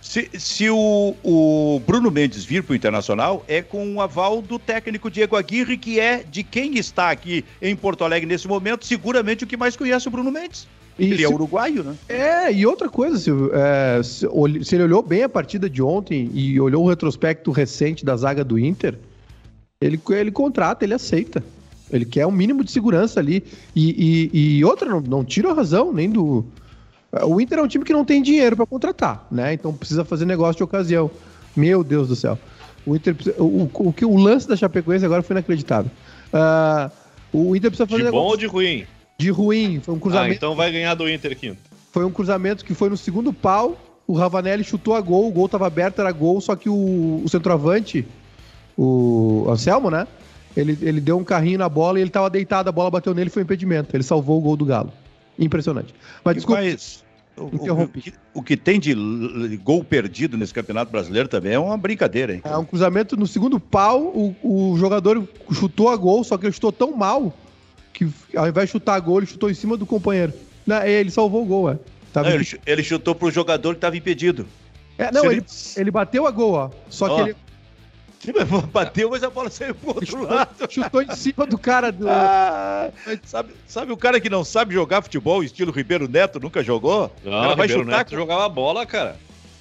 Se, se o, o, Bruno Mendes vir para o Internacional, é com o aval do técnico Diego Aguirre, que é de quem está aqui em Porto Alegre nesse momento, seguramente o que mais conhece o Bruno Mendes. E ele é se, é uruguaio, né? É, e outra coisa, Silvio, é, se, se, ele olhou bem a partida de ontem e olhou o retrospecto recente da zaga do Inter, ele, ele contrata, ele aceita. Ele quer um mínimo de segurança ali. E, e, e outra, não, não tira a razão nem do. O Inter é um time que não tem dinheiro para contratar, né? Então precisa fazer negócio de ocasião. Meu Deus do céu. O Inter o, o, o, lance da Chapecoense agora foi inacreditável. Uh, o Inter precisa fazer. De bom ou de ruim? De ruim. Foi um cruzamento. Ah, então vai ganhar do Inter quinto. Foi um cruzamento que foi no segundo pau. O Ravanelli chutou a gol, o gol estava aberto, era gol, só que o, o centroavante, o Anselmo, né? Ele, ele deu um carrinho na bola e ele estava deitado, a bola bateu nele foi impedimento. Ele salvou o gol do Galo. Impressionante. Mas desculpa. Mas, o, o, que, o, que, tem de gol perdido nesse Campeonato Brasileiro também é uma brincadeira, hein? É um cruzamento no segundo pau, o, o jogador chutou a gol, só que ele chutou tão mal que ao invés de chutar a gol, ele chutou em cima do companheiro. Não, ele salvou o gol, é. Não, ele, ele, chutou pro jogador que estava impedido. É, não, ele, ele bateu a gol, ó. Só ó. que ele Bateu, mas a bola saiu pro outro chutou, lado. Chutou em cima do cara do. Ah, sabe, sabe o cara que não sabe jogar futebol, estilo Ribeiro Neto, nunca jogou? Não, o cara vai Ribeiro chutar Neto com... jogava bola, cara.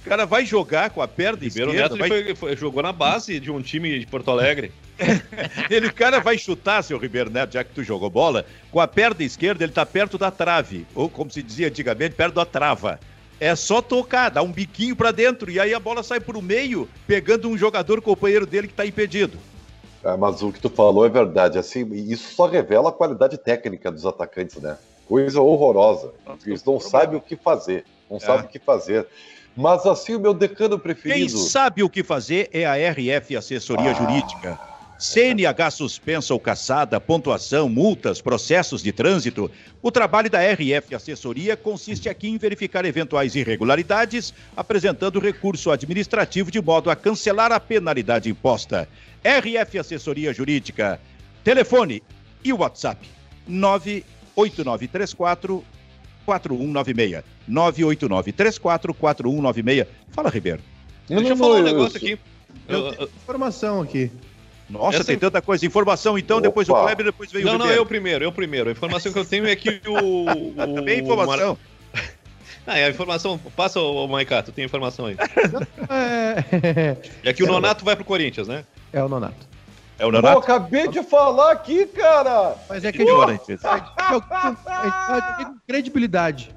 O cara vai jogar com a perna Ribeiro esquerda. Neto vai... foi, foi, jogou na base de um time de Porto Alegre. ele, o cara vai chutar, seu Ribeiro Neto, já que tu jogou bola, com a perna esquerda, ele tá perto da trave. Ou, como se dizia antigamente, perto da trava. É só tocar, dar um biquinho para dentro e aí a bola sai pro meio, pegando um jogador companheiro dele que tá impedido. É, mas o que tu falou é verdade. Assim, isso só revela a qualidade técnica dos atacantes, né? Coisa horrorosa. Eles não sabem o que fazer. Não é. sabem o que fazer. Mas assim, o meu decano preferido. Quem sabe o que fazer é a RF Assessoria ah. Jurídica CNH suspensa ou caçada, pontuação, multas, processos de trânsito. O trabalho da RF Assessoria consiste aqui em verificar eventuais irregularidades, apresentando recurso administrativo de modo a cancelar a penalidade imposta. RF Assessoria Jurídica. Telefone e WhatsApp 98934 4196. 98934 4196. Fala, Ribeiro. Deixa eu falar um negócio aqui. Eu, eu, informação aqui. Nossa, Essa... tem tanta coisa. Informação, então, Opa. depois o Kleber, depois veio não, o Não, não, eu primeiro, eu primeiro. A informação que eu tenho é que o... o Também informação. Ah, é a informação. Passa, o Maiká, tu tem informação aí. é... é que o Nonato vai pro Corinthians, né? É o Nonato. É o Nonato? Pô, acabei de falar aqui, cara! Mas é que é Corinthians. É credibilidade.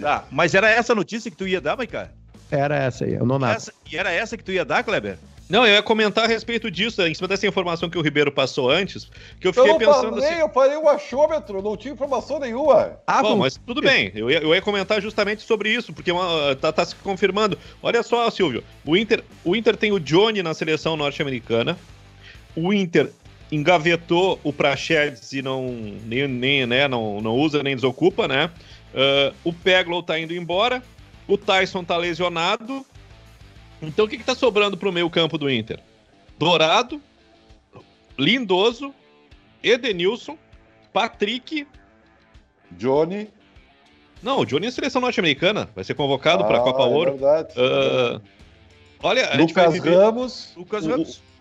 Tá, mas era essa notícia que tu ia dar, Maiká? Era essa aí, é o Nonato. Essa, e era essa que tu ia dar, Kleber? Não, eu ia comentar a respeito disso, em cima dessa informação que o Ribeiro passou antes, que eu fiquei eu pensando falei, assim... Eu falei o achômetro, não tinha informação nenhuma. Ah, Bom, mas tudo bem, eu ia, eu ia comentar justamente sobre isso, porque uma, tá, tá se confirmando. Olha só, Silvio, o Inter, o Inter tem o Johnny na seleção norte-americana, o Inter engavetou o Praxedes e não, nem, nem, né, não, não usa nem desocupa, né? Uh, o Peglow tá indo embora, o Tyson tá lesionado, então o que, está sobrando para o meio campo do Inter? Dourado, Lindoso, Edenilson, Patrick. Johnny. Não, o Johnny é seleção norte-americana. Vai ser convocado ah, para a Copa é Ouro. Verdade, uh, olha, Lucas Ramos. Lucas Ramos.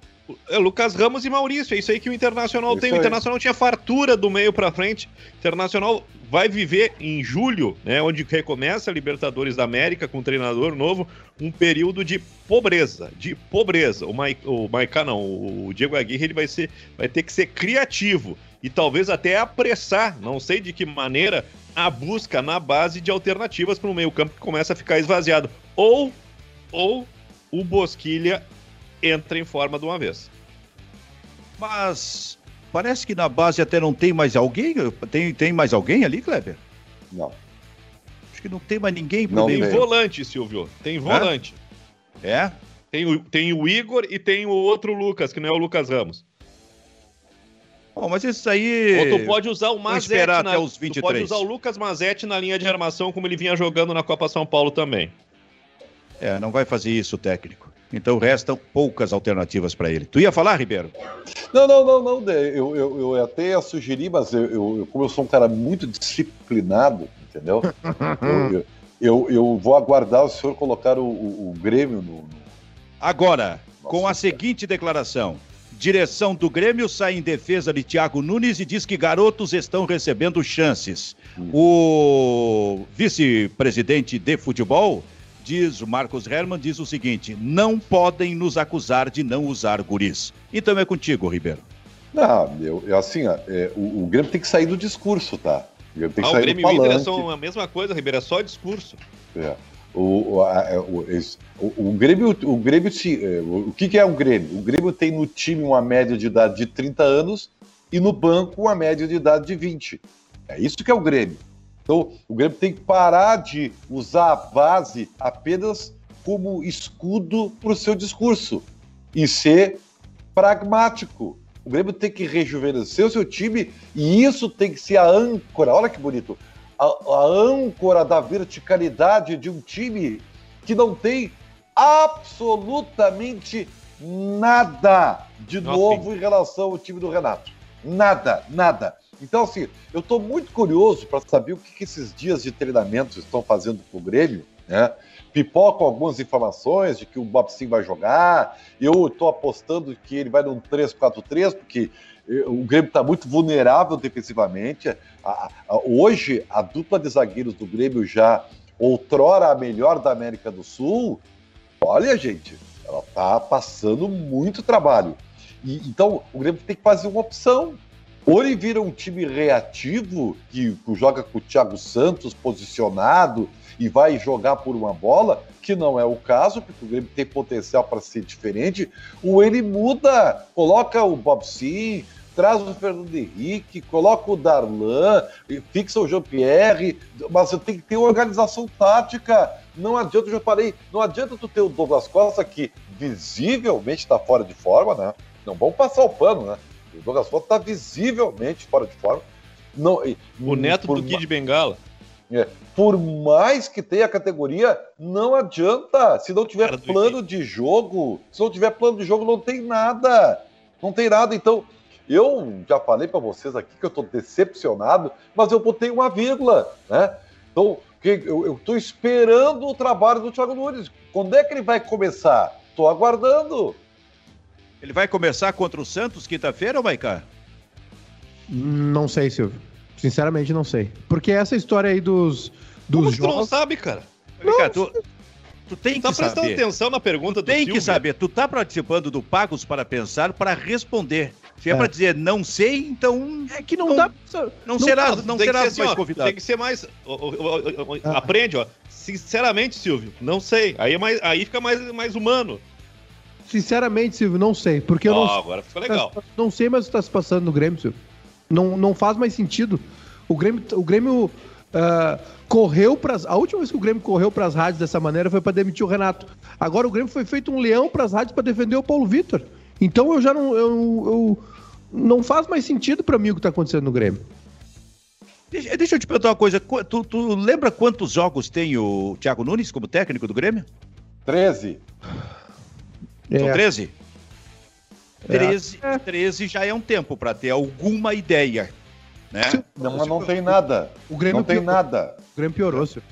É, Lucas Ramos e Maurício, é isso aí que o Internacional isso tem. O Internacional tinha fartura do meio para frente. O Internacional vai viver em julho, né, onde recomeça a Libertadores da América com um treinador novo, um período de pobreza, de pobreza. O, Maica, o Maica não, o Diego Aguirre ele vai, ser, vai ter que ser criativo e talvez até apressar, não sei de que maneira, a busca na base de alternativas para o meio campo que começa a ficar esvaziado. Ou, ou o Bosquilha entra em forma de uma vez. Mas parece que na base até não tem mais alguém. Tem, tem mais alguém ali, Kleber? Não. Acho que não tem mais ninguém por Tem volante, Silvio. Tem volante. É? Tem o, tem o Igor e tem o outro Lucas, que não é o Lucas Ramos. Bom, mas isso aí. Ou tu pode usar o Mazete na... até os 23. Tu pode usar o Lucas Mazete na linha de armação, como ele vinha jogando na Copa São Paulo também. É, não vai fazer isso o técnico. Então restam poucas alternativas para ele. Tu ia falar, Ribeiro? Não, não, não, não. Eu, eu, eu até ia sugerir, mas eu, eu, como eu sou um cara muito disciplinado, entendeu? eu, eu, eu, vou aguardar o senhor colocar o, o, o Grêmio no, no... Agora, Nossa, com a seguinte declaração. Direção do Grêmio sai em defesa de Thiago Nunes e diz que garotos estão recebendo chances. Hum. O vice-presidente de futebol diz o Marcos Herman, diz o seguinte: não podem nos acusar de não usar guris. Então é contigo, Ribeiro. Não, eu, eu assim, é, o, o, Grêmio tem que sair do discurso, tá? O Grêmio tem que ah, sair o Grêmio e o Inter são a mesma coisa, Ribeiro, é só discurso. É. O, a, é, o, o, o, Grêmio, o Grêmio, é, o, o que, que é o Grêmio? O Grêmio tem no time uma média de idade de 30 anos e no banco uma média de idade de 20. É isso que é o Grêmio. Então, o Grêmio tem que parar de usar a base apenas como escudo para o seu discurso e ser pragmático. O Grêmio tem que rejuvenescer o seu time e isso tem que ser a âncora. Olha que bonito. A, a âncora da verticalidade de um time que não tem absolutamente nada de novo em relação ao time do Renato. Nada, nada. Então, assim, eu estou muito curioso para saber o que, que, esses dias de treinamento estão fazendo com o Grêmio, né? Pipocam algumas informações de que o Bob Sim vai jogar. Eu estou apostando que ele vai num 3-4-3, porque eh, o Grêmio está muito vulnerável defensivamente. Hoje, a dupla de zagueiros do Grêmio já outrora a melhor da América do Sul. Olha, gente, ela está passando muito trabalho. E, então, o Grêmio tem que fazer uma opção. Ou ele vira um time reativo, que, joga com o Thiago Santos posicionado e vai jogar por uma bola, que não é o caso, porque o Grêmio tem potencial para ser diferente, ou ele muda, coloca o Bob Sim, traz o Fernando Henrique, coloca o Darlan, fixa o Jean-Pierre, mas tem que ter organização tática. Não adianta, eu já falei, não adianta tu ter o Douglas Costa que visivelmente está fora de forma, né? Não vamos passar o pano, né? O Douglas Costa está visivelmente fora de forma. Não, o neto do Kid Bengala. É, por mais que tenha a categoria, não adianta. Se não tiver plano de jogo, se não tiver plano de jogo, não tem nada. Não tem nada. Então, eu já falei para vocês aqui que eu estou decepcionado, mas eu botei uma vírgula, né? Então, eu estou esperando o trabalho do Thiago Nunes. Quando é que ele vai começar? Estou aguardando. Ele vai começar contra o Santos quinta-feira ou vai cá? Não sei, Silvio. Sinceramente, não sei. Porque essa história aí dos, dos Como jogos... tu não sabe, cara? Não, cara, tu, tu tem tá que saber. Tá prestando atenção na pergunta tu do Tem Silvio. que saber. Tu tá participando do Pagos para Pensar para responder. Se é, é para dizer não sei, então é que não, não dá. Não, não será, não, será mais assim, convidado. Tem que ser mais. ah. Aprende, ó. Sinceramente, Silvio, não sei. Aí, é mais, aí fica mais, mais humano. Sinceramente, Silvio, não sei. Porque eu oh, não. Agora ficou legal. Não sei, mas está se passando no Grêmio, Silvio. Não, não faz mais sentido. O Grêmio, o Grêmio uh, correu para A última vez que o Grêmio correu para as rádios dessa maneira foi para demitir o Renato. Agora o Grêmio foi feito um leão para as rádios para defender o Paulo Vitor. Então eu já não. Eu, eu não faz mais sentido para mim o que está acontecendo no Grêmio. Deixa, deixa, eu te perguntar uma coisa. Tu, tu, lembra quantos jogos tem o Thiago Nunes como técnico do Grêmio? 13. É. São 13? É. 13, 13 já é um tempo para ter alguma ideia. Né? Não, mas não tem nada. O Grêmio não tem nada. O Grêmio piorou, senhor.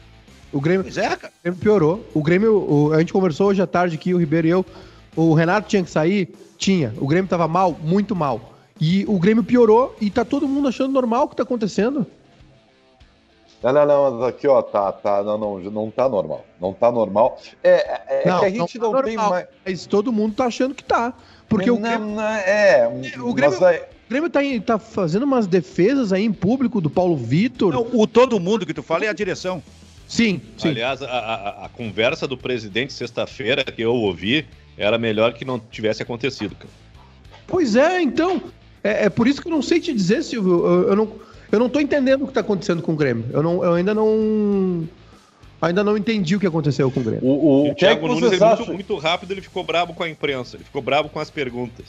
O Grêmio, pois é, cara. o Grêmio piorou. O Grêmio, o, a gente conversou hoje à tarde aqui, o Ribeiro e eu. O Renato tinha que sair? Tinha. O Grêmio tava mal? Muito mal. E o Grêmio piorou e tá todo mundo achando normal o que tá acontecendo. Não, não, não, aqui ó, tá, tá, não, não, não tá normal, não tá normal. É, é, é não, que a gente não, não tá tem mais. Mas todo mundo tá achando que tá. Porque não, o Grêmio. Não, é, o Grêmio, mas, o Grêmio tá, tá fazendo umas defesas aí em público do Paulo Vitor. o todo mundo que tu fala é a direção. Sim, sim. Aliás, a, a, a conversa do presidente sexta-feira que eu ouvi era melhor que não tivesse acontecido, cara. Pois é, então. É, é por isso que eu não sei te dizer, Silvio. Eu, eu não, eu não tô entendendo o que tá acontecendo com o Grêmio. Eu, não, eu ainda não. Ainda não entendi o que aconteceu com o Grêmio. O, o, o Thiago Nunes é muito, muito, rápido, ele ficou bravo com a imprensa, ele ficou bravo com as perguntas.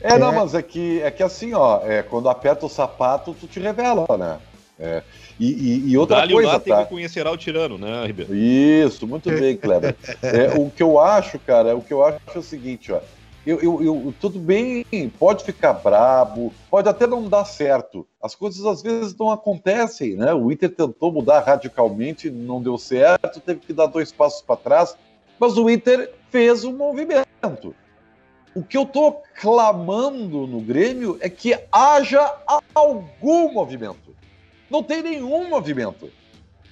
É, é. não, mas é que, é que assim, ó, é, quando aperta o sapato, tu te revela, né? É. E, e, e, outra Dali coisa, lá tá? tem que conhecerá o tirano, né, Ribeiro? Isso, muito bem, Kleber. é, o que eu acho, cara, o que eu acho é o seguinte, ó. Eu, eu, eu, tudo bem, pode ficar brabo, pode até não dar certo. As coisas às vezes não acontecem, né? O Inter tentou mudar radicalmente, não deu certo, teve que dar dois passos para trás, mas o Inter fez um movimento. O que eu estou clamando no Grêmio é que haja algum movimento. Não tem nenhum movimento.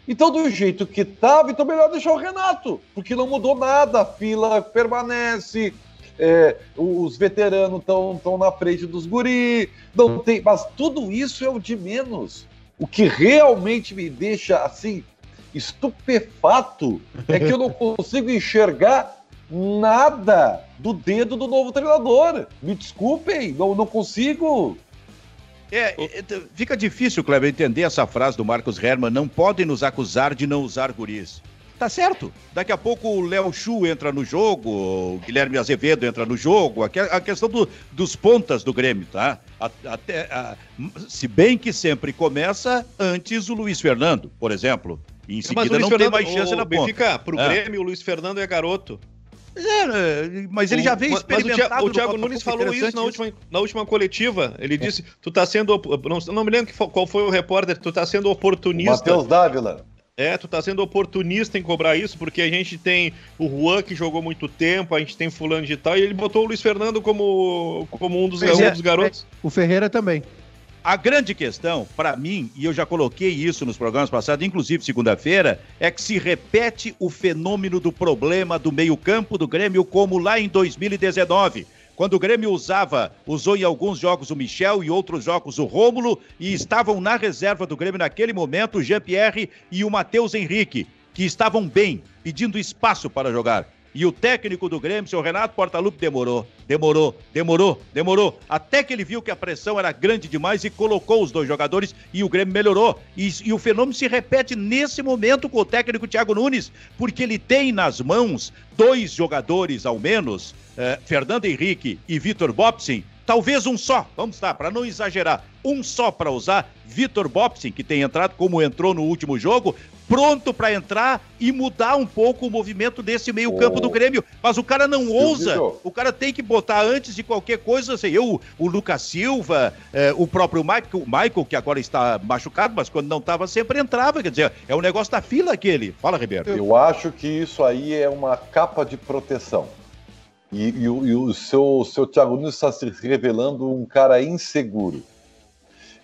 Então, do jeito que estava, então melhor deixar o Renato, porque não mudou nada, a fila permanece, é, os veteranos estão na frente dos guri, não tem, mas tudo isso é o de menos. O que realmente me deixa assim estupefato é que eu não consigo enxergar nada do dedo do novo treinador. Me desculpem, não, não consigo. É, é, fica difícil, Kleber, entender essa frase do Marcos Herman. Não podem nos acusar de não usar guris. Tá certo. Daqui a pouco o Léo Chu entra no jogo, o Guilherme Azevedo entra no jogo, a, questão do, dos pontas do Grêmio, tá? Até, a, se bem que sempre começa antes o Luiz Fernando, por exemplo. E em seguida não Fernando, tem mais chance o, na ponta. Benfica, pro é. Grêmio, o Luiz Fernando é garoto. É, mas ele já veio experimentado. o, Thiago, Nunes falou isso na última, na última coletiva. Ele é. disse: tu tá sendo. Não, não me lembro qual foi o repórter, tu tá sendo oportunista. Matheus Dávila. É, tu tá sendo oportunista em cobrar isso, porque a gente tem o Juan que jogou muito tempo, a gente tem fulano de tal, e ele botou o Luiz Fernando como, como um, dos, um é, dos garotos. O Ferreira também. A grande questão, para mim, e eu já coloquei isso nos programas passados, inclusive segunda-feira, é que se repete o fenômeno do problema do meio-campo do Grêmio como lá em 2019 quando o Grêmio usava, usou em alguns jogos o Michel e outros jogos o Rômulo, e estavam na reserva do Grêmio naquele momento o Jean-Pierre e o Matheus Henrique, que estavam bem, pedindo espaço para jogar. E o técnico do Grêmio, seu Renato Portaluppi, demorou, demorou, demorou, demorou, até que ele viu que a pressão era grande demais e colocou os dois jogadores e o Grêmio melhorou. E, e o fenômeno se repete nesse momento com o técnico Thiago Nunes, porque ele tem nas mãos dois jogadores ao menos, eh, Fernando Henrique e Vitor Bopsin, talvez um só, vamos lá, para não exagerar, um só para usar, Vitor Bopsin, que tem entrado como entrou no último jogo, pronto para entrar e mudar um pouco o movimento desse meio-campo oh. do Grêmio. Mas o cara não ousa, o cara tem que botar antes de qualquer coisa, sei eu, o Lucas Silva, eh, o próprio Michael, Michael, que agora está machucado, mas quando não estava sempre entrava. Quer dizer, é um negócio da fila aquele. Fala, Ribeiro. Eu acho que isso aí é uma capa de proteção. E, e, e o seu, seu Thiago Nunes está se revelando um cara inseguro.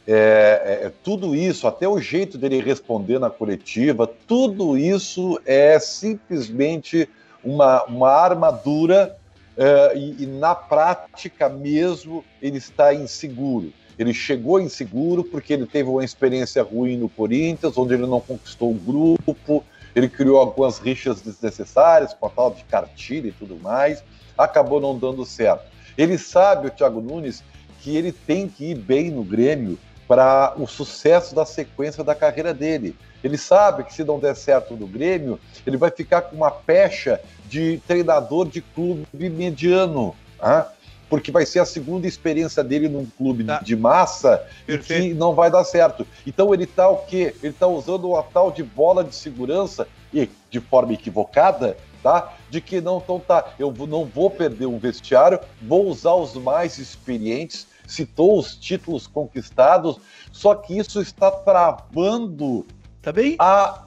É, é, é, tudo isso, até o jeito dele responder na coletiva, tudo isso é simplesmente uma, uma armadura é, e, e, na prática mesmo ele está inseguro. Ele chegou inseguro porque ele teve uma experiência ruim no Corinthians, onde ele não conquistou o grupo, ele criou algumas rixas desnecessárias com a tal de cartilha e tudo mais, acabou não dando certo. Ele sabe, o Thiago Nunes, que ele tem que ir bem no Grêmio para o sucesso da sequência da carreira dele. Ele sabe que se não der certo no Grêmio, ele vai ficar com uma pecha de treinador de clube mediano, ah? Porque vai ser a segunda experiência dele num clube tá. de massa Perfeito. e que não vai dar certo. Então ele está o quê? Ele está usando uma tal de bola de segurança e de forma equivocada, tá? De que não então tá, eu não vou perder um vestiário, vou usar os mais experientes citou os títulos conquistados, só que isso está travando tá bem? A,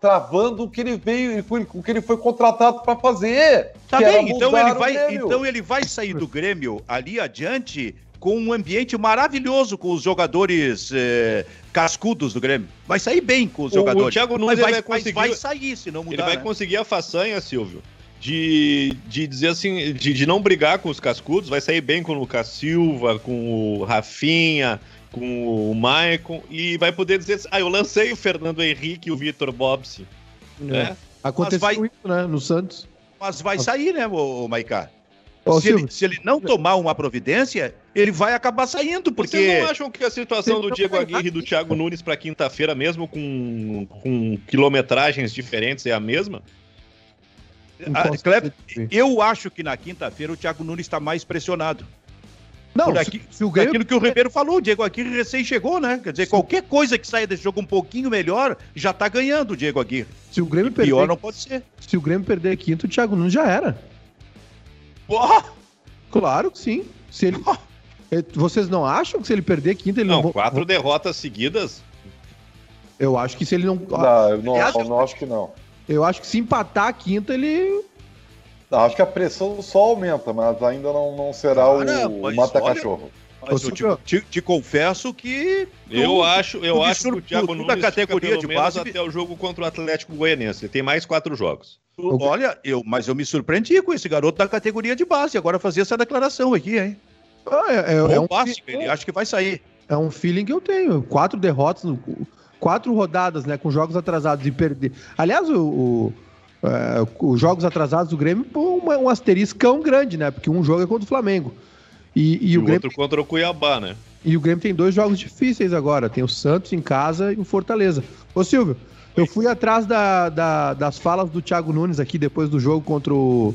travando o que ele veio, o que ele foi contratado para fazer. Tá bem, então ele, vai, então ele vai sair do Grêmio ali adiante com um ambiente maravilhoso com os jogadores eh, cascudos do Grêmio. Vai sair bem com os o, jogadores. O Thiago Nunes vai, vai, conseguir... vai sair se não mudar. Ele vai né? conseguir a façanha, Silvio, de, de dizer assim, de, de não brigar com os cascudos, vai sair bem com o Lucas Silva, com o Rafinha, com o Maicon, e vai poder dizer assim, ah, eu lancei o Fernando Henrique e o Vitor Bobsi. É. Né? Aconteceu vai... isso, né, no Santos. Mas vai sair, né, o Maicá? se, ele, se, ele, não tomar uma providência, ele vai acabar saindo, porque... Vocês não acham que a situação do Diego Aguirre e do Thiago Nunes para quinta-feira, mesmo com, com quilometragens diferentes, é a mesma? Ah, eu acho que na quinta-feira o Thiago Nunes está mais pressionado. Não, Por aqui, se, se o Grêmio... aquilo que o Ribeiro falou, o Diego Aguirre recém chegou, né? Quer dizer, se qualquer coisa que saia desse jogo um pouquinho melhor, já tá ganhando o Diego Aguirre. Se o Grêmio perder, pior não pode ser. Se o Grêmio perder quinto, o Thiago Nunes já era. Porra! Claro que sim. Se ele... Vocês não acham que se ele perder quinto, ele não... Não, quatro derrotas seguidas... Eu acho que se ele não... Não, eu não, eu não acho que não. Eu acho que se empatar a quinta, ele. Acho que a pressão só aumenta, mas ainda não, não será o mata-cachorro. Mas eu te, te, te, confesso que. Eu acho, eu acho que o Thiago Nunes da categoria de base até o jogo contra o Atlético Goianiense. Ele tem mais quatro jogos. Olha, eu, mas eu me surpreendi com esse garoto da categoria de base. Agora fazer essa declaração aqui, hein? Ah, é, é, é um básico, ele acho que vai sair. É um feeling que eu tenho. Quatro derrotas quatro rodadas, né, com jogos atrasados e perder. Aliás, o, o é, os jogos atrasados do Grêmio, um, um asteriscão grande, né? Porque um jogo é contra o Flamengo. E, e, e o, Grêmio... outro contra o Cuiabá, né? E o Grêmio tem dois jogos difíceis agora. Tem o Santos em casa e o Fortaleza. Ô Silvio, eu fui atrás da, da, das falas do Thiago Nunes aqui depois do jogo contra o,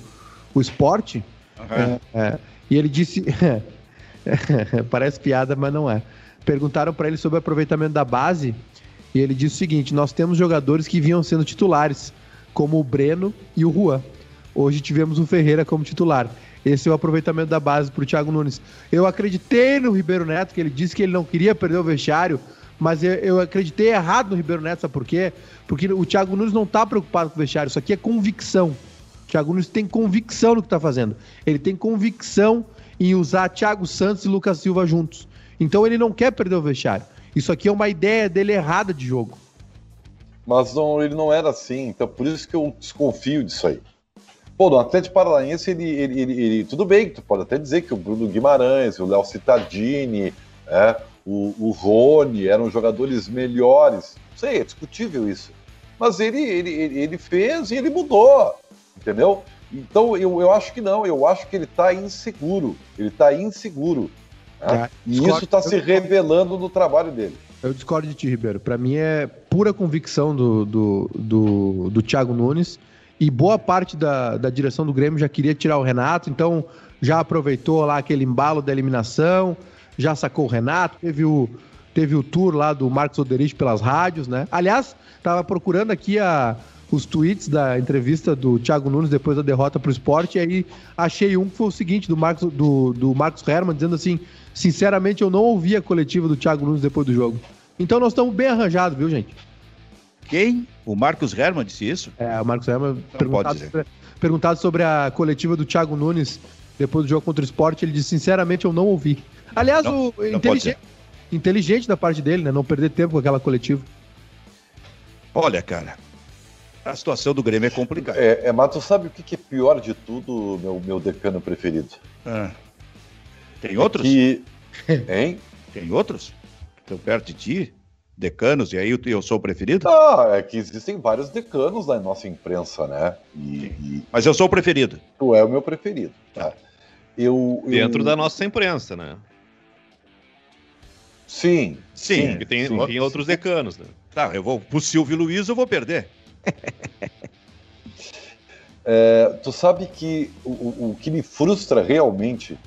o Sport. Uhum. É, é, e ele disse. parece piada, mas não é. Perguntaram para ele sobre o aproveitamento da base. E ele disse o seguinte: Nós temos jogadores que vinham sendo titulares, como o Breno e o Juan. Hoje tivemos o Ferreira como titular. Esse é o aproveitamento da base para o Thiago Nunes. Eu acreditei no Ribeiro Neto, que ele disse que ele não queria perder o vestiário, mas eu, eu acreditei errado no Ribeiro Neto, sabe por quê? Porque o Thiago Nunes não está preocupado com o vestiário, isso aqui é convicção. O Thiago Nunes tem convicção no que está fazendo. Ele tem convicção em usar Thiago Santos e Lucas Silva juntos. Então ele não quer perder o vestiário. Isso aqui é uma ideia dele errada de jogo. Mas não, ele não era assim, então por isso que eu desconfio disso aí. Pô, no Atlético Paranaense, ele, ele, ele, ele, tudo bem, tu pode até dizer que o Bruno Guimarães, o Léo Cittadini, é, o, o Rony eram jogadores melhores. Não sei, é discutível isso. Mas ele, ele, ele fez e ele mudou, entendeu? Então eu, eu acho que não, eu acho que ele está inseguro. Ele está inseguro. Né? É, e isso está se revelando no trabalho dele. Eu discordo de ti, Ribeiro. Para mim é pura convicção do, do, do, do Thiago Nunes. E boa parte da, da direção do Grêmio já queria tirar o Renato, então já aproveitou lá aquele embalo da eliminação já sacou o Renato, teve o, teve o tour lá do Marcos Oderich pelas rádios, né? Aliás, tava procurando aqui a, os tweets da entrevista do Thiago Nunes depois da derrota para o esporte, e aí achei um que foi o seguinte, do Marcos, do, do Marcos Herman, dizendo assim: sinceramente, eu não ouvi a coletiva do Thiago Nunes depois do jogo. Então nós estamos bem arranjados, viu, gente? Quem? O Marcos Herman disse isso? É, o Marcos Herman perguntado sobre, perguntado sobre a coletiva do Thiago Nunes depois do jogo contra o esporte, ele disse: sinceramente, eu não ouvi. Aliás, não, o inteligente, inteligente da parte dele, né? Não perder tempo com aquela coletiva. Olha, cara, a situação do Grêmio é complicada. É, é mas tu sabe o que, é pior de tudo, meu, meu decano preferido? Ah. Tem outros? Que... Hein? Tem outros? Estão perto de ti? Decanos, e aí eu sou o preferido? Ah, é que existem vários decanos na nossa imprensa, né? E, e... Mas eu sou o preferido. Tu é o meu preferido, tá? Eu, Dentro eu... da nossa imprensa, né? Sim. Sim. Porque tem, sim. tem outros decanos, né? Tá, eu vou pro Silvio Luiz, eu vou perder. é, tu sabe que o, o que me frustra realmente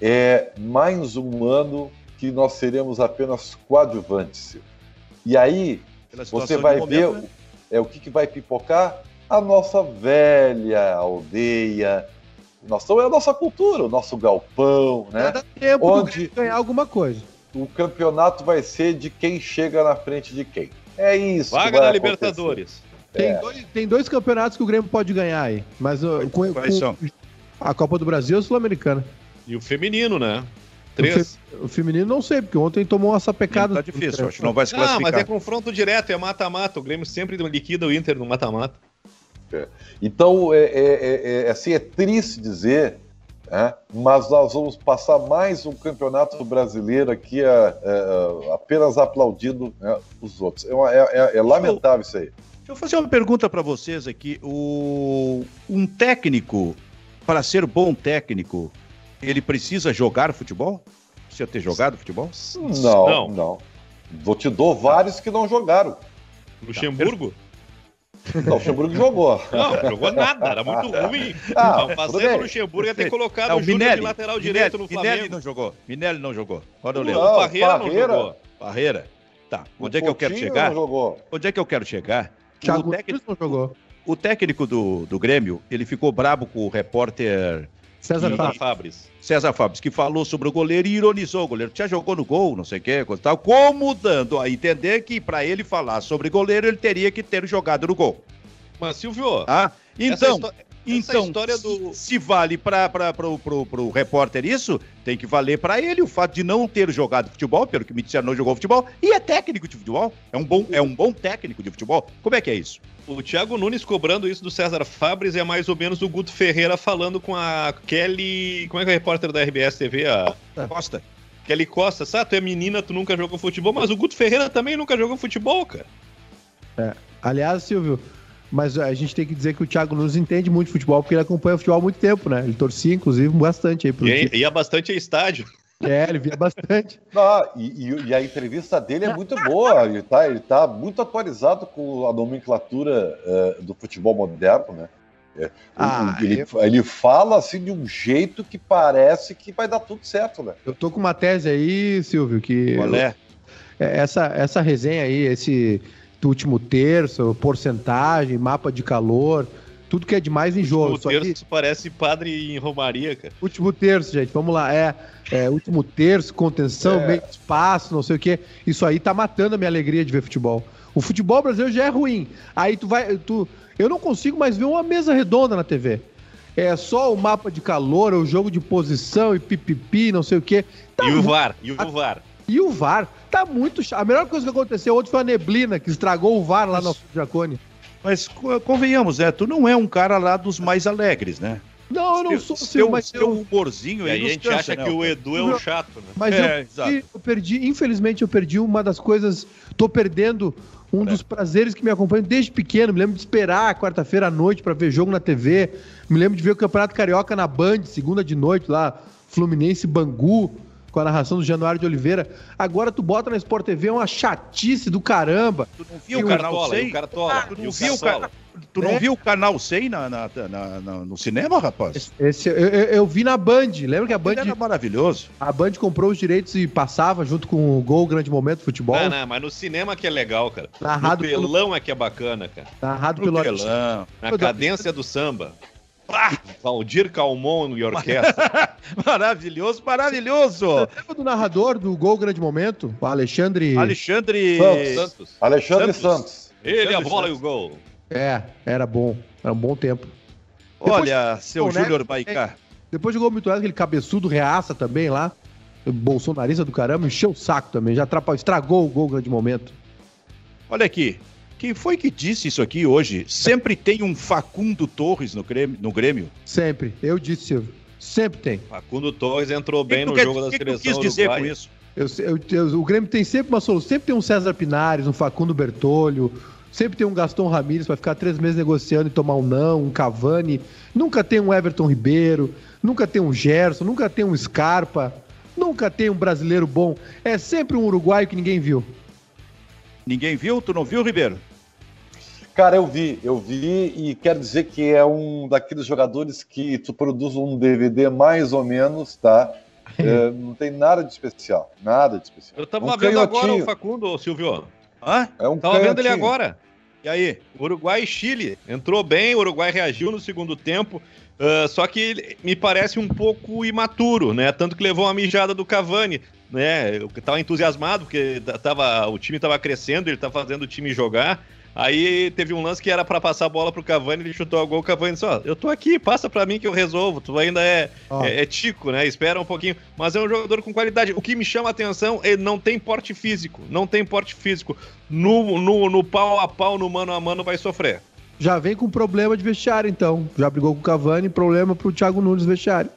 é mais um ano que nós seremos apenas coadjuvantes. E aí você vai ver momento, né? é, o que, que vai pipocar? A nossa velha aldeia, nós é a nossa cultura, o nosso galpão, né? Cada tempo onde ganhar alguma coisa o campeonato vai ser de quem chega na frente de quem. É isso. Vaga na Libertadores. Tem, é. dois, tem dois campeonatos que o Grêmio pode ganhar aí. Mas uh, com, com a Copa do Brasil e a Sul-Americana. E o feminino, né? Três. O, fe, o, feminino não sei, porque ontem tomou uma sapecada. Tá difícil, acho que não vai se classificar. Ah, mas é confronto direto, é mata-mata. O Grêmio sempre liquida o Inter no mata-mata. É. Então, é, é, é, é, assim, é triste dizer é, mas nós vamos passar mais um campeonato brasileiro aqui é, é, apenas aplaudindo né, os outros. É, é, é, é lamentável isso aí. Deixa eu fazer uma pergunta para vocês aqui. O, um técnico, para ser bom técnico, ele precisa jogar futebol? Precisa ter jogado futebol? Não, não. não. Vou te dou vários que não jogaram. Luxemburgo? Não, o Luxemburgo jogou. Não, jogou nada, era muito ruim. Ah, não, fazer o Luxemburgo é ter colocado não, o Júnior de lateral Minelli, direito no Flamengo. Minelli não jogou. Minelli não jogou. Olha o Leão. O Parreira, não jogou. Parreira. Tá, onde o é que eu quero chegar? Onde é que eu quero chegar? Thiago o técnico não jogou. O técnico do, do Grêmio, ele ficou brabo com o repórter César Fabres. César Fabres, que falou sobre o goleiro e ironizou o goleiro. Já jogou no gol, não sei o que, tal. Como dando a entender que para ele falar sobre goleiro, ele teria que ter jogado no gol. Mas, Silvio. Ah, então. Então, história do... se vale para o repórter isso, tem que valer para ele o fato de não ter jogado futebol, pelo que me disseram, não jogou futebol, e é técnico de futebol. É um bom, é um bom técnico de futebol. Como é que é isso? O Thiago Nunes cobrando isso do César Fabres é mais ou menos o Guto Ferreira falando com a Kelly. Como é que é a repórter da RBS TV? A Costa. Kelly Costa, sabe? Tu é menina, tu nunca jogou futebol, mas o Guto Ferreira também nunca jogou futebol, cara. É. Aliás, Silvio, mas a gente tem que dizer que o Thiago Nunes entende muito de futebol, porque ele acompanha o futebol há muito tempo, né? Ele torcia, inclusive, bastante aí pro e, ia bastante a estádio. É, ele via bastante. E, e, e, a entrevista dele é muito boa. Ele está ele tá muito atualizado com a nomenclatura uh, do futebol moderno, né? É, ah, ele, eu... ele, fala assim de um jeito que parece que vai dar tudo certo, né? Eu tô com uma tese aí, Silvio, que. Qual é? é essa, essa resenha aí, esse último terço, porcentagem, mapa de calor, tudo que é demais em jogo. Último terço que... parece padre em Romaria, cara. Último terço, gente, vamos lá. É, é último terço, contenção, é. meio espaço, não sei o quê. Isso aí tá matando a minha alegria de ver futebol. O futebol brasileiro já é ruim. Aí tu vai. Tu, eu não consigo mais ver uma mesa redonda na TV. É só o mapa de calor, o jogo de posição e pipipi, não sei o quê. Tá e o VAR, e o VAR. E o VAR. Tá muito chato. A melhor coisa que aconteceu ontem foi a neblina, que estragou o VAR lá no Jacone. Mas convenhamos, é, tu não é um cara lá dos mais alegres, né? Não, eu não sou seu, mas seu eu... humorzinho aí. a gente cansa, acha né, que o Edu é o chato, né? Mas é, eu, perdi, eu, perdi, infelizmente, eu perdi uma das coisas. Tô perdendo um dos prazeres que me acompanham desde pequeno. Me lembro de esperar quarta-feira à noite para ver jogo na TV. Me lembro de ver o Campeonato Carioca na Band, segunda de noite lá, Fluminense Bangu com a narração do Januário de Oliveira. Agora tu bota na Sport TV é uma chatice do caramba. Tu não viu o canal 100? Ah, tu não viu o canal Tu não é? viu o canal 100 na, na, na, na, no cinema, rapaz? Esse, eu, eu, eu, vi na Band. Lembra que a Band. Era maravilhoso. A Band comprou os direitos e passava junto com o Gol Grande Momento Futebol. Não, não, mas no cinema que é legal, cara. Narrado no pelão pelo... é que é bacana, cara. Narrado no pelo pelão. Na cadência do samba. Valdir Calmon e orquestra. maravilhoso, maravilhoso. Você lembra do narrador do Gol Grande Momento? O Alexandre. Alexandre Santos. Alexandre Santos. Santos. Ele, a bola Santos. e o gol. É, era bom. Era um bom tempo. Olha, Depois, seu Júnior Baicá. Depois jogou muito aquele cabeçudo reaça também lá. Bolsonarista do caramba, encheu o saco também. Já atrapalhou, estragou o gol grande momento. Olha aqui, quem foi que disse isso aqui hoje? Sempre tem um Facundo Torres no Grêmio? No Grêmio? Sempre. Eu disse, Silvio. Sempre tem. Facundo Torres entrou bem no quer, jogo da seleção. O que quis dizer com isso? Eu, eu, eu, o Grêmio tem sempre uma solução. Sempre tem um César Pinares, um Facundo Bertolho. Sempre tem um Gaston Ramírez para ficar três meses negociando e tomar um não, um Cavani. Nunca tem um Everton Ribeiro. Nunca tem um Gerson. Nunca tem um Scarpa. Nunca tem um brasileiro bom. É sempre um uruguaio que ninguém viu. Ninguém viu? Tu não viu, Ribeiro? Cara, eu vi, eu vi e quero dizer que é um daqueles jogadores que tu produz um DVD mais ou menos, tá? É, não tem nada de especial, nada de especial. Eu tava um vendo canhotinho. agora o Facundo, Silvio. Hã? É um tava canhotinho. vendo ele agora. E aí? Uruguai e Chile. Entrou bem, o Uruguai reagiu no segundo tempo. Uh, só que ele me parece um pouco imaturo, né? Tanto que levou uma mijada do Cavani, né? Eu tava entusiasmado porque tava, o time tava crescendo, ele tá fazendo o time jogar. Aí teve um lance que era para passar a bola pro Cavani, ele chutou a gol, o Cavani disse, ó, eu tô aqui, passa para mim que eu resolvo, tu ainda é, é, é, tico, né, espera um pouquinho, mas é um jogador com qualidade. O que me chama a atenção, ele não tem porte físico, não tem porte físico. No, no, no pau a pau, no mano a mano, vai sofrer. Já vem com problema de vestiário, então. Já brigou com o Cavani, problema pro Thiago Nunes vestiário.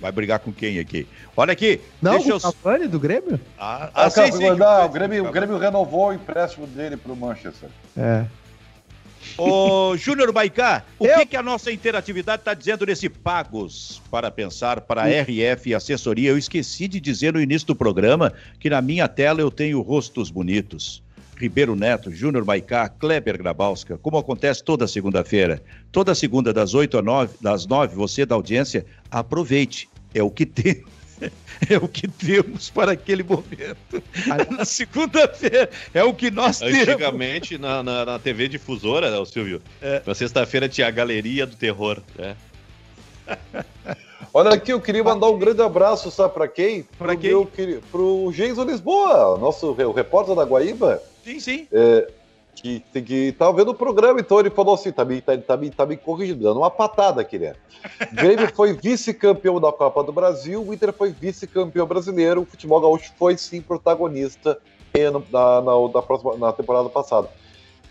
Vai brigar com quem aqui? Olha aqui. Não, deixa o Cavani do Grêmio? Ah, ah, ah sim, sim, não, o, Grêmio, o Grêmio renovou o empréstimo dele para o Manchester. É. Ô, Júnior Baicá, o Eu... que, que a nossa interatividade está dizendo nesse Pagos para Pensar para a RF e Assessoria? Eu esqueci de dizer no início do programa que na minha tela eu tenho rostos bonitos. Ribeiro Neto, Júnior Maicá, Kleber Grabowska, como acontece toda segunda-feira. Toda segunda, das 8 às 9, das 9, você da audiência, aproveite. É o que tem. É o que temos para aquele momento. na segunda-feira, é o que nós temos. Antigamente, na, na, na TV difusora, né, Silvio, é. na sexta-feira tinha a Galeria do Terror. Né? Olha aqui, eu queria mandar um grande abraço, sabe para quem? Para quem? Meu, pro Geiso Lisboa, nosso o repórter da Guaíba. Sim, sim. É, que, que tava vendo o programa, então ele falou assim: tá me, tá, tá, tá me corrigindo, dando uma patada aqui, né? Grêmio foi vice-campeão da Copa do Brasil, o Inter foi vice-campeão brasileiro, o futebol gaúcho foi sim protagonista na, na, na, próxima, na temporada passada.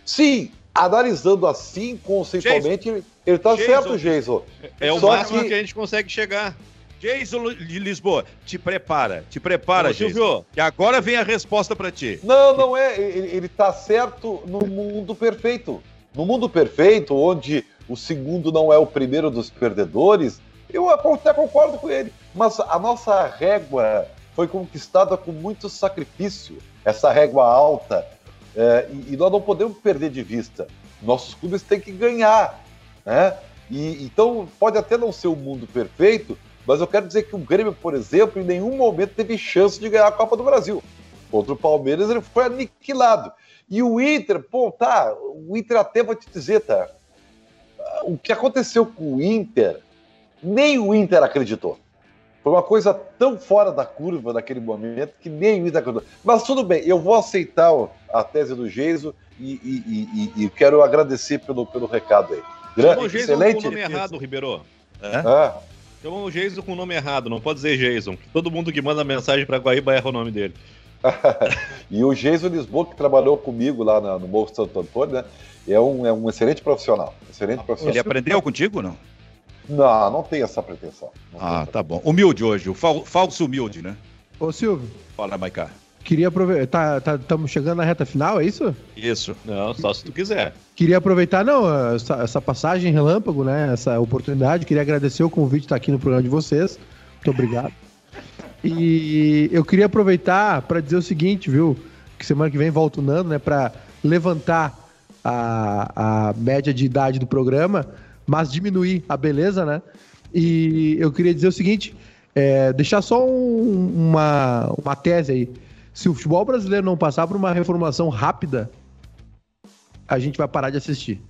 Sim, analisando assim, conceitualmente, Jason. ele, ele tá Jason. certo, Jason. É o Só máximo que... que a gente consegue chegar. Jason de Lisboa, te prepara, te prepara, Jason. Que agora vem a resposta para ti. Não, não é. Ele, ele tá certo no mundo perfeito. No mundo perfeito, onde o segundo não é o primeiro dos perdedores, Eu até concordo com ele, mas a nossa régua foi conquistada com muito sacrifício, essa régua alta, é, e, e, nós não podemos perder de vista. Nossos clubes têm que ganhar, né? E, então pode até não ser o mundo perfeito, mas eu quero dizer que o Grêmio, por exemplo, em nenhum momento teve chance de ganhar a Copa do Brasil. Contra o Palmeiras ele foi aniquilado. E o Inter, pô, tá, o Inter até vou te dizer, tá? O que aconteceu com o Inter, nem o Inter acreditou. Foi uma coisa tão fora da curva naquele momento que nem o Inter acreditou. Mas tudo bem, eu vou aceitar a tese do Geiso e, e, e, e quero agradecer pelo, pelo recado aí. O Geiso com o nome errado, Ribeiro. É? Ah. Chama o Jason com o nome errado, não pode dizer Jason. Todo mundo que manda mensagem para Guaíba erra o nome dele. e o Jason Lisboa, que trabalhou comigo lá no Morro Santo Antônio, né? É um, é um excelente profissional. Excelente profissional. Ele aprendeu contigo não? Não, não tem essa pretensão. ah, tá bom. Humilde hoje, o fal falso humilde, né? Ô, Silvio. Fala, Maiká. Queria aproveitar. Estamos tá, tá, chegando na reta final, é isso? Isso. Não, só se tu quiser. Queria aproveitar, não, essa, essa passagem relâmpago, né? Essa oportunidade. Queria agradecer o convite de estar aqui no programa de vocês. Muito obrigado. E eu queria aproveitar para dizer o seguinte, viu? Que semana que vem volta o Nando, né? Para levantar a, a média de idade do programa, mas diminuir a beleza, né? E eu queria dizer o seguinte: é, deixar só um, uma, uma tese aí. Se o futebol brasileiro não passar por uma reformulação rápida, a gente vai parar de assistir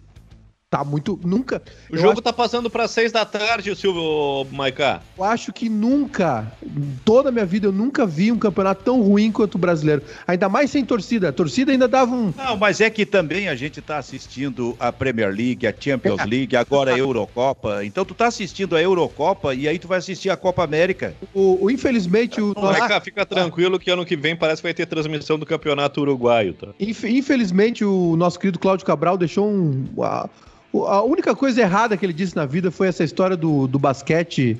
tá muito. Nunca. O jogo acho... tá passando para seis da tarde, o Silvio Maiká. Eu acho que nunca, toda a minha vida, eu nunca vi um campeonato tão ruim quanto o brasileiro. Ainda mais sem torcida. A torcida ainda dava um. Não, mas é que também a gente tá assistindo a Premier League, a Champions é. League, agora a Eurocopa. Então tu tá assistindo a Eurocopa e aí tu vai assistir a Copa América. O, o infelizmente o. Maiká, fica tranquilo que ano que vem parece que vai ter transmissão do campeonato uruguaio, tá? Infelizmente o nosso querido Cláudio Cabral deixou um. A única coisa errada que ele disse na vida foi essa história do, do basquete.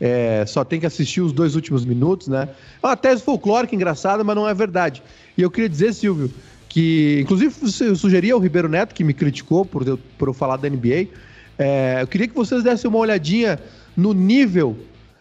É, só tem que assistir os dois últimos minutos, né? É uma tese folclórica engraçada, mas não é verdade. E eu queria dizer, Silvio, que inclusive eu sugeri ao Ribeiro Neto, que me criticou por eu, por eu falar da NBA, é, eu queria que vocês dessem uma olhadinha no nível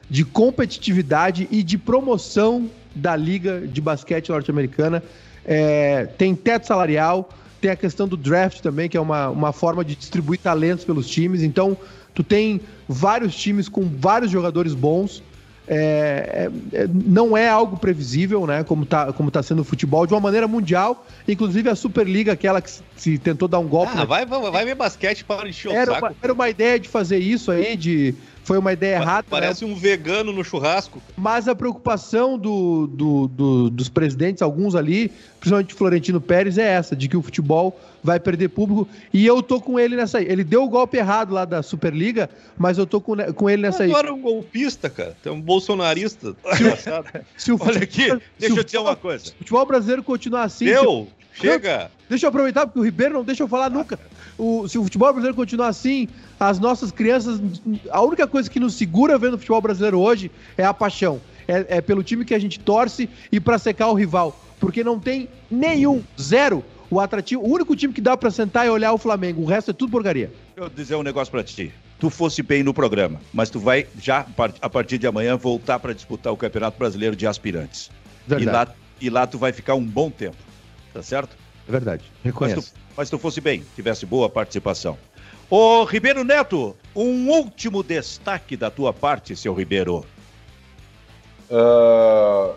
de competitividade e de promoção da Liga de Basquete Norte-Americana. É, tem teto salarial, tem a questão do draft também, que é uma, uma forma de distribuir talentos pelos times. Então, tu tem vários times com vários jogadores bons. É, é, é não é algo previsível, né? Como está como tá sendo o futebol, de uma maneira mundial. Inclusive a Superliga, aquela que se tentou dar um golpe. Ah, né? vai, vai, vai ver basquete para encher o era saco. Uma, era uma ideia de fazer isso aí, de foi uma ideia errada. Né? Parece né? um vegano no churrasco. Mas a preocupação do, do, do, dos presidentes, alguns ali, principalmente Florentino Pérez, é essa, de que o futebol vai perder público. E eu tô com ele nessa aí. Ele deu o golpe errado lá da Superliga, mas eu tô com, com ele nessa aí. Agora é um golpista, cara. Tem um bolsonarista. se o, Olha aqui, deixa eu te dizer uma coisa. Se o futebol brasileiro continuar assim. Deu! Chega! Deixa eu aproveitar, porque o Ribeiro não deixa eu falar nunca. O, se o futebol brasileiro continuar assim, as nossas crianças. A única coisa que nos segura vendo o futebol brasileiro hoje é a paixão. É, é pelo time que a gente torce e para secar o rival. Porque não tem nenhum, zero, o atrativo. O único time que dá para sentar e olhar o Flamengo. O resto é tudo porcaria. Deixa eu dizer um negócio para ti. Tu fosse bem no programa, mas tu vai já, a partir de amanhã, voltar para disputar o Campeonato Brasileiro de Aspirantes. Verdade. E lá, e lá tu vai ficar um bom tempo. Tá certo? É verdade. Reconheço. Mas tu, mas tu fosse bem, tivesse boa participação. Ô, Ribeiro Neto, um último destaque da tua parte, seu Ribeiro. Uh,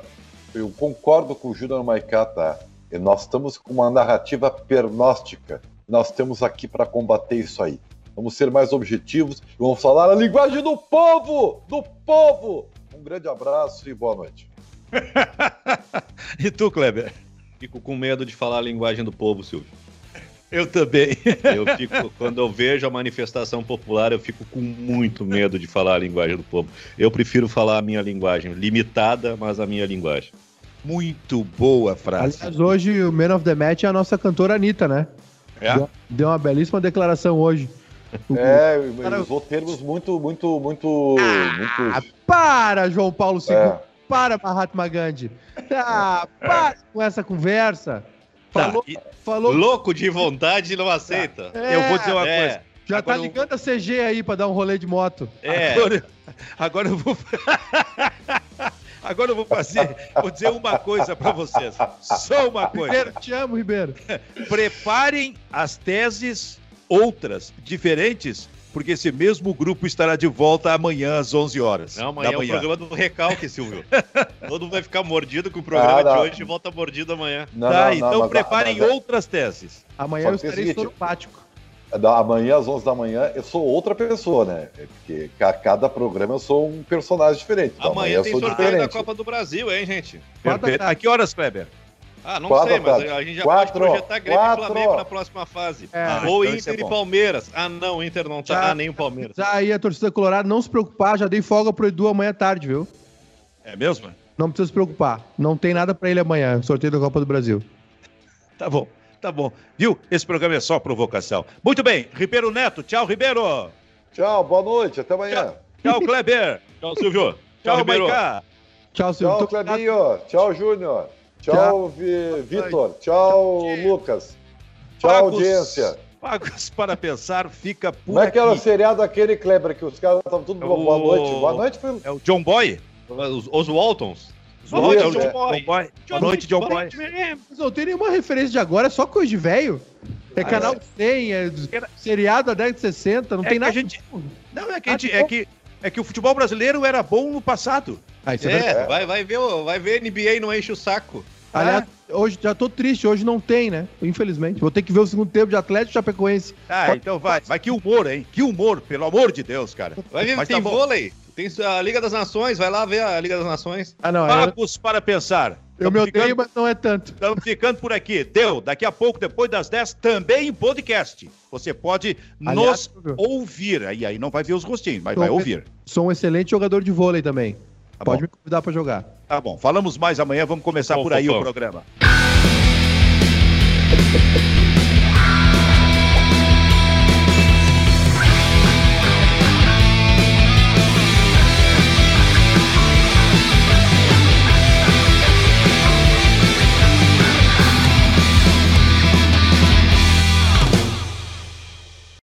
eu concordo com o Júnior Maicá, tá? Nós estamos com uma narrativa pernóstica. Nós temos aqui para combater isso aí. Vamos ser mais objetivos e vamos falar a linguagem do povo! Do povo! Um grande abraço e boa noite. e tu, Kleber? Fico com medo de falar a linguagem do povo, Silvio. Eu também. Eu fico, quando eu vejo a manifestação popular, eu fico com muito medo de falar a linguagem do povo. Eu prefiro falar a minha linguagem, limitada, mas a minha linguagem. Muito boa frase. Aliás, hoje o Man of the Match é a nossa cantora Anitta, né? É? Deu, deu uma belíssima declaração hoje. É, cara... usou termos muito, muito, muito. Ah, muito... Para, João Paulo II. É. Para, Mahatma Gandhi. Ah, para com essa conversa. Tá, falou, falou... Louco de vontade não aceita. É, eu vou dizer uma é. coisa. Já tá agora tá ligando eu... a CG aí pra dar um rolê de moto. É. Agora, agora eu vou. Agora eu vou fazer, vou dizer uma coisa para vocês. Só uma coisa. Ribeiro, te amo, Ribeiro. Preparem as teses outras, diferentes, porque esse mesmo grupo estará de volta amanhã às 11 horas. Não, amanhã é o programa do recalque, Silvio. Todo mundo vai ficar mordido com o programa ah, de hoje e volta mordido amanhã. Não, tá, não, então preparem mas, outras teses. Amanhã eu estarei soropático da amanhã às 11 da manhã, eu sou outra pessoa, né? Porque a cada programa eu sou um personagem diferente. Então, amanhã, amanhã tem sorteio diferente. da Copa do Brasil, hein, gente? A que horas, Kleber? Ah, não quatro sei, mas a gente já quatro, pode projetar Grêmio quatro. e Flamengo para a próxima fase. É. Ah, Ou então Inter é e Palmeiras. Ah, não, Inter não tá. Já, ah, nem o Palmeiras. Já aí a torcida colorada, não se preocupar, já dei folga pro Edu amanhã à tarde, viu? É mesmo? Não precisa se preocupar. Não tem nada para ele amanhã, sorteio da Copa do Brasil. Tá bom. Tá bom. Viu? Esse programa é só provocação. Muito bem. Ribeiro Neto. Tchau, Ribeiro. Tchau, boa noite. Até amanhã. Tchau, tchau Kleber. tchau, Silvio. Tchau, tchau Ribeiro. Tchau, Silvio. Tchau, Clebinho. Tchau, Júnior. Tchau. Vitor. Tchau, Lucas. Tchau, Pagos, audiência. Pagos para pensar, fica por Como é que era o seriado aquele, Kleber, que os caras estavam tudo... É o... Boa noite. Boa noite. Foi... É o John Boy? Os, os Waltons. Boa noite, John é. Boy. John Boy. Boa noite, John Boy. Mas não tem nenhuma referência de agora, é só coisa de velho. É ah, canal é. 100, é seriado da década de 60, não é tem nada. Gente... Não, é que, gente, é, que, é que o futebol brasileiro era bom no passado. Ah, é, é vai, vai, ver, vai ver NBA não enche o saco. Aliás, ah. hoje já tô triste, hoje não tem, né? Infelizmente. Vou ter que ver o segundo tempo de Atlético e Chapecoense. Ah, então vai. Vai que humor, hein? Que humor, pelo amor de Deus, cara. Vai ver, Mas tem tá vôlei. Tem a Liga das Nações, vai lá ver a Liga das Nações. Ah, não. Papos é... para pensar. Eu me odeio, ficando... mas não é tanto. Estamos ficando por aqui. Deu. Daqui a pouco, depois das 10, também em podcast. Você pode Aliás, nos ouvir. Aí, aí não vai ver os rostinhos, mas sou vai ouvir. Sou um excelente jogador de vôlei também. Tá pode bom. me convidar para jogar. Tá bom. Falamos mais amanhã. Vamos começar por aí o programa.